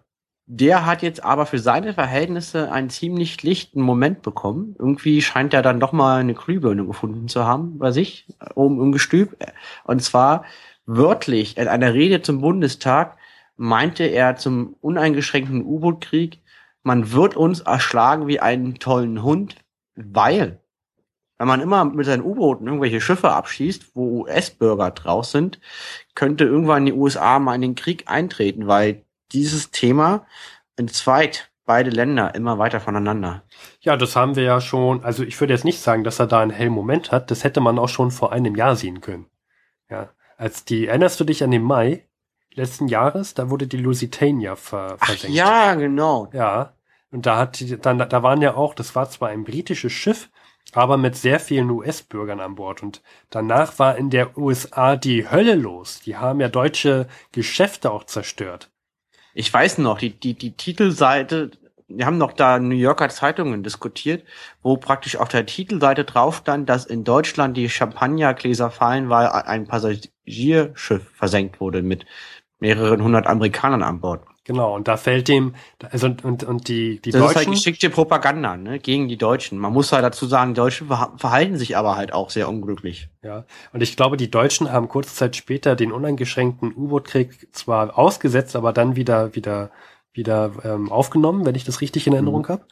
Der hat jetzt aber für seine Verhältnisse einen ziemlich lichten Moment bekommen. Irgendwie scheint er dann doch mal eine Glühbirne gefunden zu haben bei sich, äh, oben im Gestüb. Und zwar wörtlich in einer Rede zum Bundestag meinte er zum uneingeschränkten U-Boot-Krieg, man wird uns erschlagen wie einen tollen Hund, weil wenn man immer mit seinen U-Booten irgendwelche Schiffe abschießt, wo US-Bürger draus sind, könnte irgendwann die USA mal in den Krieg eintreten, weil dieses Thema entzweit beide Länder immer weiter voneinander. Ja, das haben wir ja schon. Also ich würde jetzt nicht sagen, dass er da einen hellen Moment hat. Das hätte man auch schon vor einem Jahr sehen können. Ja, als die, erinnerst du dich an den Mai letzten Jahres? Da wurde die Lusitania ver, Ach versenkt. ja, genau. Ja. Und da hat die, dann, da waren ja auch, das war zwar ein britisches Schiff, aber mit sehr vielen US-Bürgern an Bord. Und danach war in der USA die Hölle los. Die haben ja deutsche Geschäfte auch zerstört. Ich weiß noch, die, die, die Titelseite, wir haben noch da New Yorker Zeitungen diskutiert, wo praktisch auf der Titelseite drauf stand, dass in Deutschland die Champagnergläser fallen, weil ein Passagierschiff versenkt wurde mit mehreren hundert Amerikanern an Bord. Genau. Und da fällt dem, also und, und, die, die das ist halt Deutschen. geschickte Propaganda, ne, gegen die Deutschen. Man muss halt dazu sagen, die Deutschen verha- verhalten sich aber halt auch sehr unglücklich. Ja, und ich glaube, die Deutschen haben kurze Zeit später den uneingeschränkten U-Boot-Krieg zwar ausgesetzt, aber dann wieder wieder wieder ähm, aufgenommen, wenn ich das richtig in Erinnerung habe.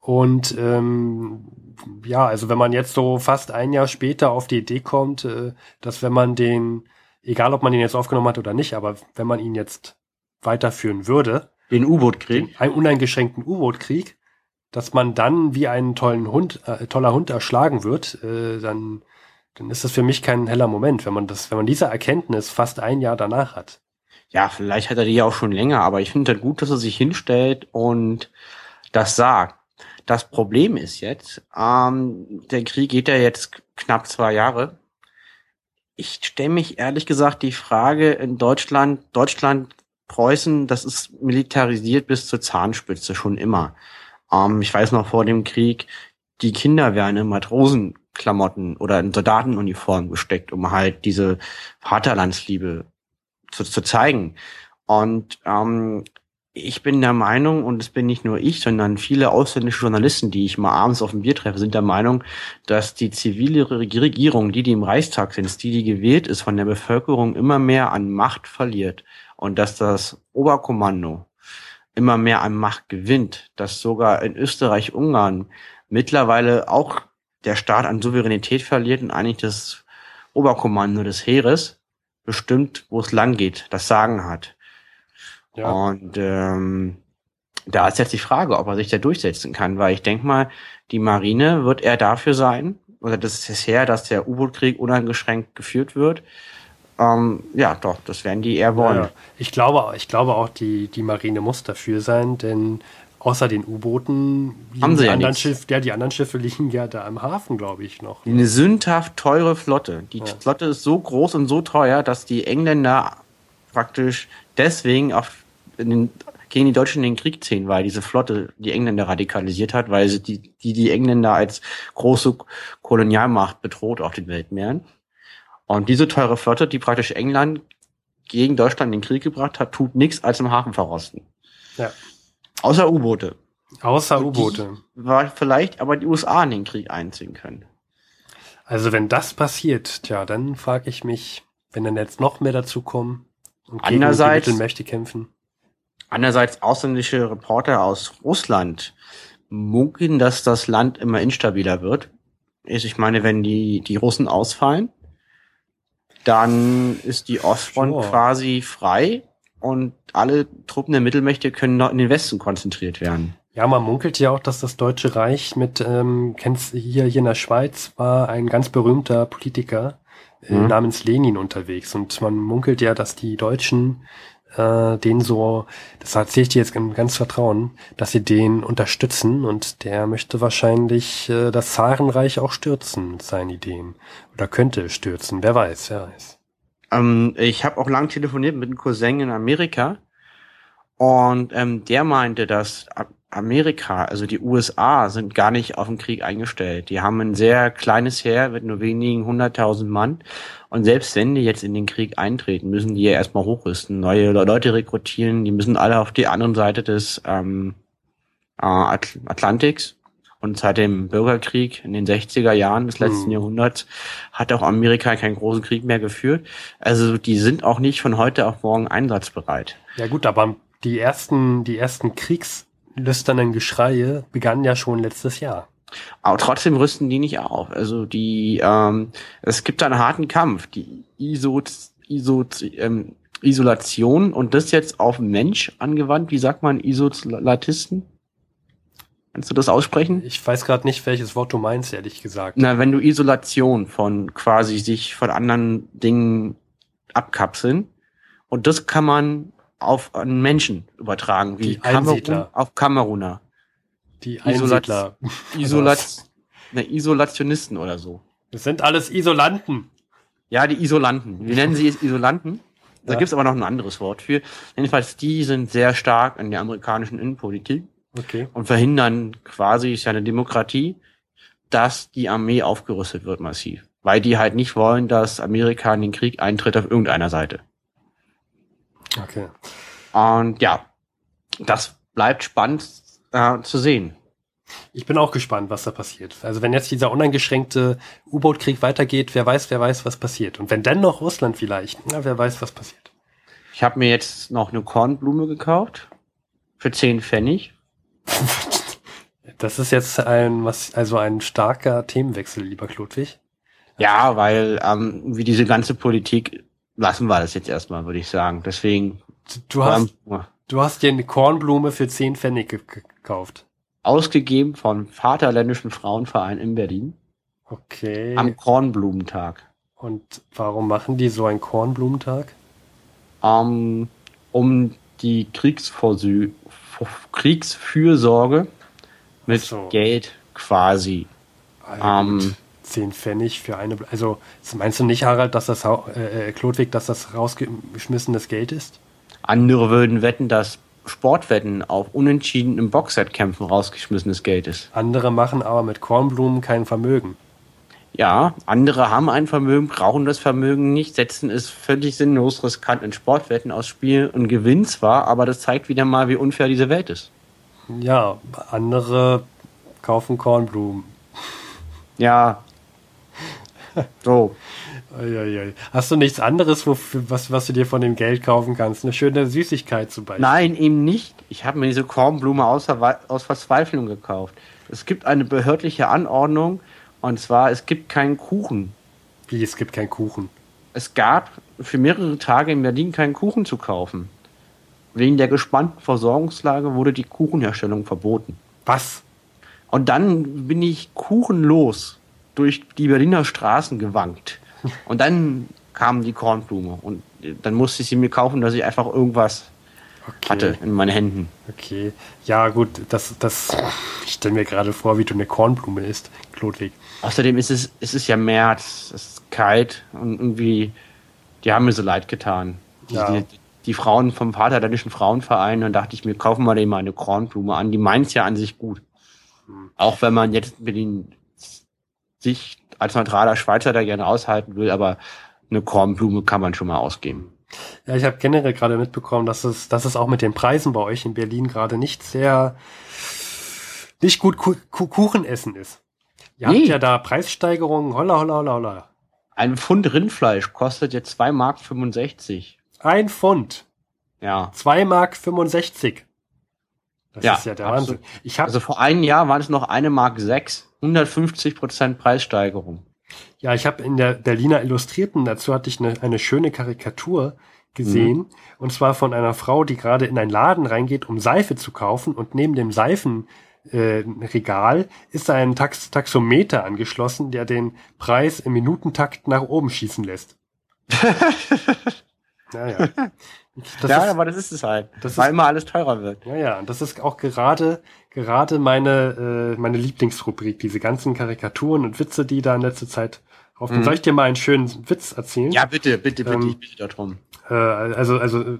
Und ähm, ja, also wenn man jetzt so fast ein Jahr später auf die Idee kommt, äh, dass wenn man den, egal ob man ihn jetzt aufgenommen hat oder nicht, aber wenn man ihn jetzt weiterführen würde, Den U-Boot-Krieg. einen uneingeschränkten U-Boot-Krieg, dass man dann wie einen tollen Hund, äh, toller Hund erschlagen wird, äh, dann dann ist das für mich kein heller Moment, wenn man das, wenn man diese Erkenntnis fast ein Jahr danach hat. Ja, vielleicht hat er die ja auch schon länger, aber ich finde halt gut, dass er sich hinstellt und das sagt. Das Problem ist jetzt, ähm, der Krieg geht ja jetzt knapp zwei Jahre. Ich stelle mich ehrlich gesagt die Frage in Deutschland, Deutschland, Preußen, das ist militarisiert bis zur Zahnspitze schon immer. Ähm, ich weiß noch vor dem Krieg, die Kinder werden in Matrosenklamotten oder in Soldatenuniform gesteckt, um halt diese Vaterlandsliebe zu, zu zeigen. Und ähm, ich bin der Meinung, und es bin nicht nur ich, sondern viele ausländische Journalisten, die ich mal abends auf dem Bier treffe, sind der Meinung, dass die zivile Regierung, die, die im Reichstag sind, die, die gewählt ist, von der Bevölkerung immer mehr an Macht verliert und dass das Oberkommando immer mehr an Macht gewinnt, dass sogar in Österreich, Ungarn mittlerweile auch der Staat an Souveränität verliert und eigentlich das Oberkommando des Heeres bestimmt, wo es lang geht, das Sagen hat. Ja. Und ähm, da ist jetzt die Frage, ob er sich da durchsetzen kann, weil ich denke mal, die Marine wird eher dafür sein, oder das ist her, dass der U-Boot-Krieg uneingeschränkt geführt wird. Ähm, ja, doch, das werden die eher wollen. Ja, ich glaube, ich glaube auch, die, die Marine muss dafür sein, denn außer den U-Booten haben sie die ja anderen. Schiffe, ja, die anderen Schiffe liegen ja da im Hafen, glaube ich, noch. Eine sündhaft teure Flotte. Die Ja. Flotte ist so groß und so teuer, dass die Engländer praktisch deswegen auf den, gegen die Deutschen in den Krieg ziehen, weil diese Flotte die Engländer radikalisiert hat, weil sie die, die, die Engländer als große Kolonialmacht bedroht auf den Weltmeeren. Und diese teure Flotte, die praktisch England gegen Deutschland in den Krieg gebracht hat, tut nichts als im Hafen verrosten. Ja. Außer U-Boote. Außer U-Boote. Weil vielleicht aber die USA in den Krieg einziehen können. Also wenn das passiert, tja, dann frage ich mich, wenn dann jetzt noch mehr dazu kommen und gegen Andererseits- die Mittelmächte kämpfen. Andererseits ausländische Reporter aus Russland munkeln, dass das Land immer instabiler wird. Also Ich meine, wenn die, die Russen ausfallen, dann ist die Ostfront Sure. quasi frei und alle Truppen der Mittelmächte können noch in den Westen konzentriert werden. Ja, man munkelt ja auch, dass das Deutsche Reich mit, ähm, kennst hier, hier in der Schweiz war ein ganz berühmter Politiker äh, Mhm. namens Lenin unterwegs und man munkelt ja, dass die Deutschen äh, den so, das erzähle ich dir jetzt im ganz Vertrauen, dass sie den unterstützen und der möchte wahrscheinlich äh, das Zarenreich auch stürzen mit seinen Ideen. Oder könnte stürzen, wer weiß, wer weiß. Ähm, ich habe auch lang telefoniert mit einem Cousin in Amerika und ähm, der meinte, dass A- Amerika, also die USA, sind gar nicht auf den Krieg eingestellt. Die haben ein sehr kleines Heer mit nur wenigen hunderttausend Mann und selbst wenn die jetzt in den Krieg eintreten, müssen die ja erstmal hochrüsten, neue Le- Leute rekrutieren, die müssen alle auf die andere Seite des ähm, äh, Atl Atlantiks. Und seit dem Bürgerkrieg in den 60er Jahren des letzten Hm. Jahrhunderts hat auch Amerika keinen großen Krieg mehr geführt. Also die sind auch nicht von heute auf morgen einsatzbereit. Ja gut, aber die ersten, die ersten kriegslüsternen Geschreie begannen ja schon letztes Jahr. Aber trotzdem rüsten die nicht auf. Also die, ähm, es gibt einen harten Kampf. Die Iso, Iso, ähm, Isolation und das jetzt auf Mensch angewandt. Wie sagt man Isolatisten? Kannst du das aussprechen? Ich weiß gerade nicht, welches Wort du meinst, ehrlich gesagt. Na, wenn du Isolation von quasi sich von anderen Dingen abkapseln und das kann man auf einen Menschen übertragen, wie Einsiedler. auf Kameruner. Die Einsiedler. Isolat ne, Isolationisten oder so. Das sind alles Isolanten. Ja, die Isolanten. Wir nennen sie jetzt Isolanten. Da Ja. gibt's aber noch ein anderes Wort für. Jedenfalls, die sind sehr stark in der amerikanischen Innenpolitik Okay. und verhindern quasi, ist ja eine Demokratie, dass die Armee aufgerüstet wird massiv. Weil die halt nicht wollen, dass Amerika in den Krieg eintritt auf irgendeiner Seite. Okay. Und ja, das bleibt spannend äh, zu sehen. Ich bin auch gespannt, was da passiert. Also wenn jetzt dieser uneingeschränkte U-Boot-Krieg weitergeht, wer weiß, wer weiß, was passiert. Und wenn dann noch Russland vielleicht, na, wer weiß, was passiert. Ich habe mir jetzt noch eine Kornblume gekauft für 10 Pfennig. Das ist jetzt ein, was, also ein starker Themenwechsel, lieber Klodwig. Ja, weil ähm, wie diese ganze Politik lassen wir das jetzt erstmal, würde ich sagen. Deswegen Du hast, du hast dir eine Kornblume für 10 Pfennig ge- gekauft. ausgegeben von Vaterländischen Frauenverein in Berlin. Okay. am Kornblumentag. Und warum machen die so einen Kornblumentag? ähm, um die Kriegsvorsü Kriegsfürsorge mit so. Geld quasi. Ähm, gut. Zehn Pfennig für eine. Also meinst du nicht, Harald, dass das äh, äh, Klodwig, dass das rausgeschmissenes Geld ist? Andere würden wetten, dass Sportwetten auf unentschieden im Boxset-Kämpfen rausgeschmissenes Geld ist. Andere machen aber mit Kornblumen kein Vermögen. Ja, andere haben ein Vermögen, brauchen das Vermögen nicht, setzen es völlig sinnlos riskant in Sportwetten aufs Spiel und gewinnen zwar, aber das zeigt wieder mal, wie unfair diese Welt ist. Ja, andere kaufen Kornblumen. Ja. So. Hast du nichts anderes, was, was du dir von dem Geld kaufen kannst? Eine schöne Süßigkeit zum Beispiel. Nein, eben nicht. Ich habe mir diese Kornblume aus, aus Verzweiflung gekauft. Es gibt eine behördliche Anordnung und zwar, es gibt keinen Kuchen. Wie, es gibt keinen Kuchen. Es gab für mehrere Tage in Berlin keinen Kuchen zu kaufen. Wegen der gespannten Versorgungslage wurde die Kuchenherstellung verboten. Was? Und dann bin ich kuchenlos durch die Berliner Straßen gewankt. Und dann kam die Kornblume. Und dann musste ich sie mir kaufen, dass ich einfach irgendwas Okay. hatte in meinen Händen. Okay. Ja, gut, das, das, ich stelle mir gerade vor, wie du eine Kornblume isst, Klodwig. Außerdem ist es, es ist ja März, es ist kalt und irgendwie, die haben mir so leid getan. Die, Ja. die, die Frauen vom Vaterländischen Frauenverein, dann dachte ich mir, kaufen wir denen mal eine Kornblume an. Die meint es ja an sich gut. Hm. Auch wenn man jetzt mit den sich als neutraler Schweizer da gerne aushalten will, aber eine Kornblume kann man schon mal ausgeben. Ja, ich habe generell gerade mitbekommen, dass es, dass es auch mit den Preisen bei euch in Berlin gerade nicht sehr, nicht gut Ku Ku Kuchen essen ist. Ihr Nee. habt ja da Preissteigerungen, holla, holla, holla, holla. Ein Pfund Rindfleisch kostet jetzt 2 Mark 65. Ein Pfund, Ja. zwei Mark 65. Das Ja, ist ja der absolut. Wahnsinn. Ich habe Also vor einem Jahr waren es noch eine Mark 6. 150 Prozent Preissteigerung. Ja, ich habe in der Berliner Illustrierten, dazu hatte ich eine, eine schöne Karikatur gesehen, und zwar von einer Frau, die gerade in einen Laden reingeht, um Seife zu kaufen, und neben dem Seifenregal äh, ist ein Tax Taxometer angeschlossen, der den Preis im Minutentakt nach oben schießen lässt. naja. Das ja, ist, aber das ist es halt. das weil ist- immer alles teurer wird. ja, ja, und das ist auch gerade, gerade meine, äh, meine Lieblingsrubrik, diese ganzen Karikaturen und Witze, die da in letzter Zeit aufkommen. Mhm. Soll ich dir mal einen schönen Witz erzählen? Ja, bitte, bitte, bitte, Ähm, ich bitte darum. Äh, also, also,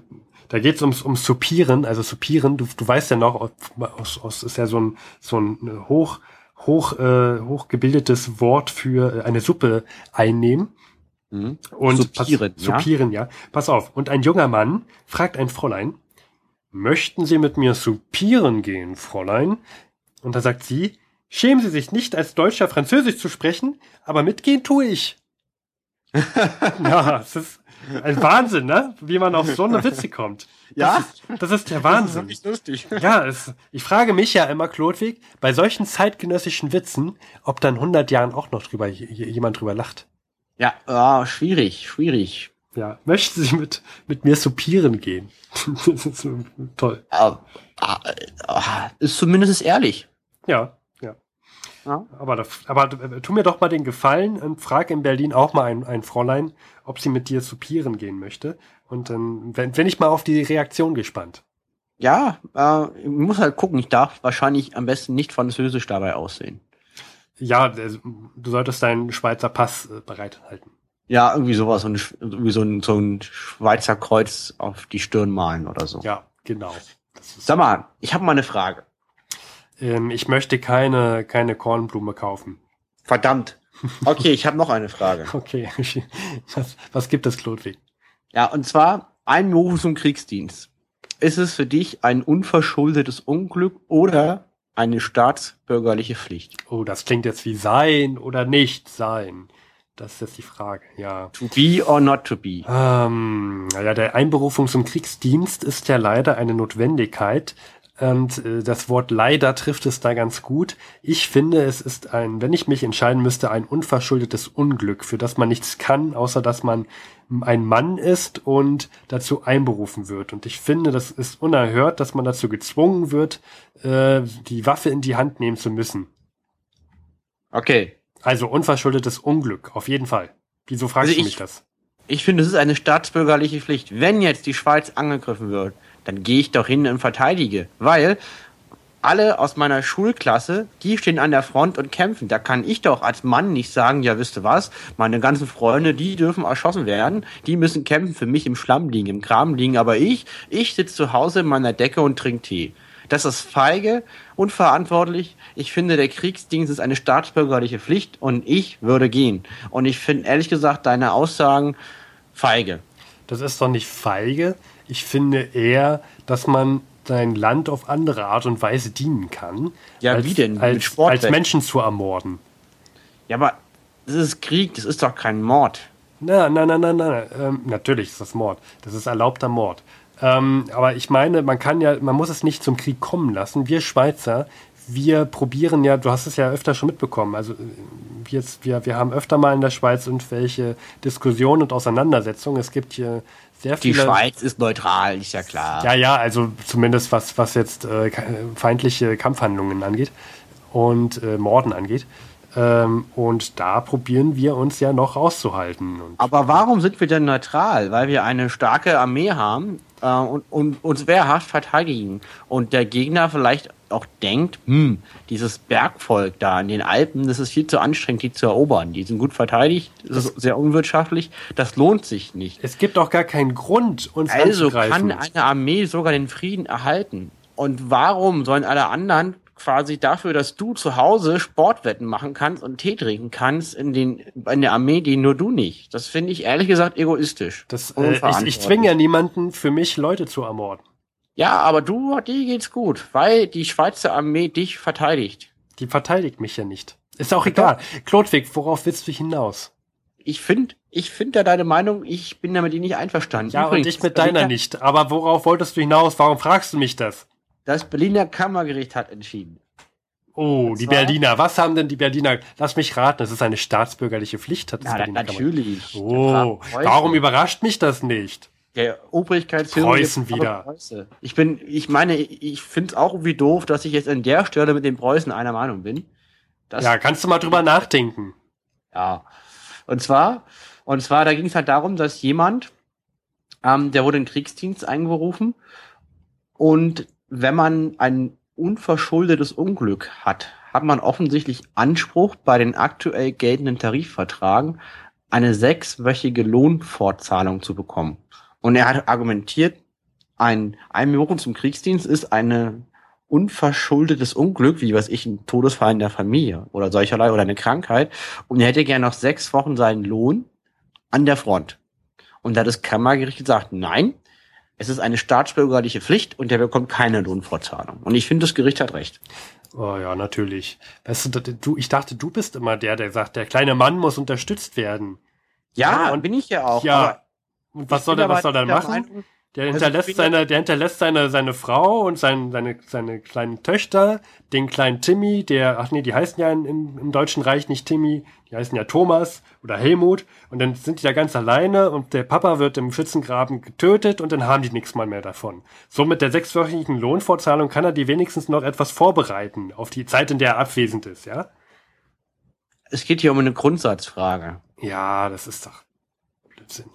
da geht's ums, ums Supieren, also Supieren, du, du weißt ja noch, aus, aus, ist ja so ein, so ein hoch, hoch, äh, hochgebildetes Wort für eine Suppe einnehmen. Mhm. Und Supieren, pass, ja? Supieren, ja. Pass auf. Und ein junger Mann fragt ein Fräulein, möchten Sie mit mir supieren gehen, Fräulein? Und da sagt sie, schämen Sie sich nicht, als Deutscher Französisch zu sprechen, aber mitgehen tue ich. ja, es ist ein Wahnsinn, ne? Wie man auf so eine Witze kommt. Ja? Das ist der Wahnsinn. lustig. Ja, es, ich frage mich ja immer, Klodwig, bei solchen zeitgenössischen Witzen, ob dann 100 Jahren auch noch drüber, jemand drüber lacht. Ja, ah, schwierig, schwierig. Ja, möchten Sie mit, mit mir supieren gehen? das ist so toll. Ah, ah, ist zumindest ehrlich. Ja, ja. Ja. Aber, das, aber äh, tu mir doch mal den Gefallen und frag in Berlin auch mal ein, ein Fräulein, ob sie mit dir supieren gehen möchte. Und dann wenn, wenn ich mal auf die Reaktion gespannt. Ja, äh, ich muss halt gucken. Ich darf wahrscheinlich am besten nicht französisch dabei aussehen. Ja, äh, du solltest deinen Schweizer Pass äh, bereithalten. Ja, irgendwie sowas, so ein, irgendwie so ein, so ein Schweizer Kreuz auf die Stirn malen oder so. Ja, genau. Sag mal, ich habe mal eine Frage. ähm, ich möchte keine, keine Kornblume kaufen. Verdammt. Okay, ich habe noch eine Frage. Okay. Was, was gibt es, Klodwig? Ja, und zwar Einberufung zum Kriegsdienst. Ist es für dich ein unverschuldetes Unglück oder eine staatsbürgerliche Pflicht? Oh, das klingt jetzt wie sein oder nicht sein. Das ist jetzt die Frage, ja. To be or not to be? Ähm, naja, der Einberufung zum Kriegsdienst ist ja leider eine Notwendigkeit. Und äh, das Wort leider trifft es da ganz gut. Ich finde, es ist ein, wenn ich mich entscheiden müsste, ein unverschuldetes Unglück, für das man nichts kann, außer dass man ein Mann ist und dazu einberufen wird. Und ich finde, das ist unerhört, dass man dazu gezwungen wird, äh, die Waffe in die Hand nehmen zu müssen. Okay. Also unverschuldetes Unglück, auf jeden Fall. Wieso fragst Also du ich- mich das? Ich finde, es ist eine staatsbürgerliche Pflicht. Wenn jetzt die Schweiz angegriffen wird, dann gehe ich doch hin und verteidige. Weil alle aus meiner Schulklasse, die stehen an der Front und kämpfen. Da kann ich doch als Mann nicht sagen, ja, wisst ihr was, meine ganzen Freunde, die dürfen erschossen werden, die müssen kämpfen, für mich im Schlamm liegen, im Kram liegen, aber ich, ich sitze zu Hause in meiner Decke und trinke Tee. Das ist feige, unverantwortlich. Ich finde, der Kriegsdienst ist eine staatsbürgerliche Pflicht und ich würde gehen. Und ich finde, ehrlich gesagt, deine Aussagen feige. Das ist doch nicht feige. Ich finde eher, dass man sein Land auf andere Art und Weise dienen kann. Ja, als, wie denn? Als, als Menschen zu ermorden. Ja, aber das ist Krieg, das ist doch kein Mord. Na, na, na, na, na. Ähm, natürlich ist das Mord. Das ist erlaubter Mord. Ähm, aber ich meine, man kann ja, man muss es nicht zum Krieg kommen lassen. Wir Schweizer, wir probieren ja, du hast es ja öfter schon mitbekommen, also äh, jetzt, wir, wir haben öfter mal in der Schweiz irgendwelche Diskussionen und Auseinandersetzungen. Es gibt hier sehr Die viele. Schweiz ist neutral, ist ja klar. Ja, ja, also zumindest was, was jetzt äh, feindliche Kampfhandlungen angeht und äh, Morden angeht. Ähm, und da probieren wir uns ja noch rauszuhalten. Aber warum sind wir denn neutral? Weil wir eine starke Armee haben äh, und, und uns wehrhaft verteidigen. Und der Gegner vielleicht auch denkt, hm, dieses Bergvolk da in den Alpen, das ist viel zu anstrengend, die zu erobern. Die sind gut verteidigt, das ist sehr unwirtschaftlich, das lohnt sich nicht. es gibt auch gar keinen Grund, uns Also anzugreifen. kann eine Armee sogar den Frieden erhalten. Und warum sollen alle anderen quasi dafür, dass du zu Hause Sportwetten machen kannst und Tee trinken kannst in, den, in der Armee, die nur du nicht? Das finde ich ehrlich gesagt egoistisch. das, äh, ich, ich zwinge ja niemanden, für mich Leute zu ermorden. Ja, aber du, dir geht's gut, weil die Schweizer Armee dich verteidigt. Die verteidigt mich ja nicht. Ist auch egal. Klodwig, worauf willst du hinaus? Ich finde, ich finde ja deine Meinung, ich bin damit nicht einverstanden. Ja, Übrigens, und ich mit deiner Berliner- nicht. Aber worauf wolltest du hinaus? Warum fragst du mich das? Das Berliner Kammergericht hat entschieden. Oh, die Berliner. Was haben denn die Berliner? Lass mich raten, es ist eine staatsbürgerliche Pflicht, hat das Ja, Berliner natürlich. Oh, warum überrascht mich das nicht? Der Obrigkeitshilfe. Preußen der wieder. Preuße. Ich bin, ich meine, ich finde es auch irgendwie doof, dass ich jetzt an der Stelle mit den Preußen einer Meinung bin. Das, Ja, kannst du mal drüber nachdenken. ja. Und zwar, und zwar, da ging es halt darum, dass jemand, ähm, der wurde in Kriegsdienst einberufen und wenn man ein unverschuldetes Unglück hat, hat man offensichtlich Anspruch bei den aktuell geltenden Tarifvertragen eine sechswöchige Lohnfortzahlung zu bekommen. Und er hat argumentiert, ein Einberufung zum Kriegsdienst ist eine unverschuldetes Unglück, wie was ich, ein Todesfall in der Familie oder solcherlei oder eine Krankheit. Und er hätte gerne noch sechs Wochen seinen Lohn an der Front. Und da hat das Kammergericht gesagt, nein, es ist eine staatsbürgerliche Pflicht und der bekommt keine Lohnfortzahlung. Und ich finde, das Gericht hat recht. Oh ja, natürlich. Weißt du, du, ich dachte, du bist immer der, der sagt, der kleine Mann muss unterstützt werden. Ja, Ja, und bin ich ja auch. ja. Und was soll bin er, was soll er der machen? Meinung, Der Also ich hinterlässt bin seine, der hinterlässt seine, seine Frau und sein, seine, seine kleinen Töchter, den kleinen Timmy, der, ach nee, die heißen ja in, im, im Deutschen Reich nicht Timmy, die heißen ja Thomas oder Helmut und dann sind die da ganz alleine und der Papa wird im Schützengraben getötet und dann haben die nichts mal mehr davon. So mit der sechswöchigen Lohnfortzahlung kann er die wenigstens noch etwas vorbereiten auf die Zeit, in der er abwesend ist, ja? es geht hier um eine Grundsatzfrage. Ja, das ist doch Blödsinn.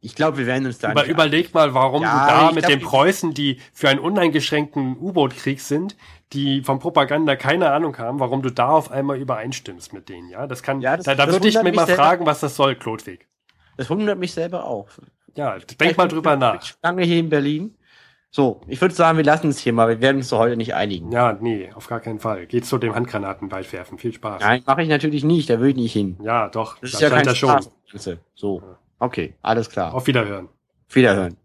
Ich glaube, wir werden uns da Über, überleg mal, warum Ja, du da ich mit glaub, den ich- Preußen, die für einen uneingeschränkten U-Boot-Krieg sind, die vom Propaganda keine Ahnung haben, warum du da auf einmal übereinstimmst mit denen, ja? Das kann, Ja, das- da, da das würde ich mir mich mal fragen, was das soll, Klotwig. Das wundert mich selber auch. Ja, denk mal drüber nach. Lange hier in Berlin. So, ich würde sagen, wir lassen es hier mal. Wir werden uns doch heute nicht einigen. Ja, nee, auf gar keinen Fall. Geht zu dem Handgranatenwald werfen. Viel Spaß. Nein, mache ich natürlich nicht. Da will ich nicht hin. Ja, doch. Das ist ja kein Spaß. Ganze. So, okay, alles klar. Auf Wiederhören. Wiederhören.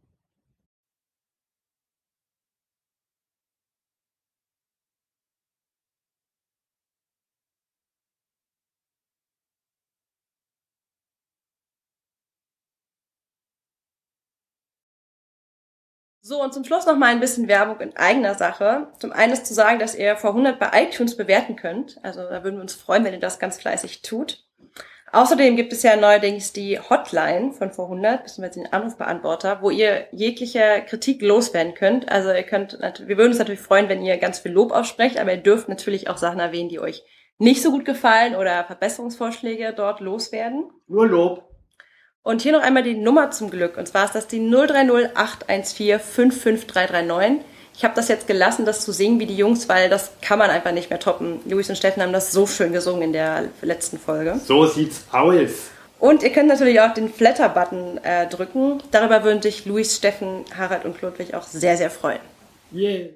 So, und zum Schluss noch mal ein bisschen Werbung in eigener Sache. Zum einen ist zu sagen, dass ihr vor 100 bei iTunes bewerten könnt. Also da würden wir uns freuen, wenn ihr das ganz fleißig tut. Außerdem gibt es ja neuerdings die Hotline von vor 100, beziehungsweise den Anrufbeantworter, wo ihr jegliche Kritik loswerden könnt. Also ihr könnt, wir würden uns natürlich freuen, wenn ihr ganz viel Lob aussprecht, aber ihr dürft natürlich auch Sachen erwähnen, die euch nicht so gut gefallen oder Verbesserungsvorschläge dort loswerden. Nur Lob. Und hier noch einmal die Nummer zum Glück. Und zwar ist das die 030 814 55339. Ich habe das jetzt gelassen, das zu singen wie die Jungs, weil das kann man einfach nicht mehr toppen. Luis und Steffen haben das so schön gesungen in der letzten Folge. So sieht's aus. Und ihr könnt natürlich auch den Flatter-Button äh, drücken. Darüber würden sich Luis, Steffen, Harald und Ludwig auch sehr, sehr freuen. Yeah.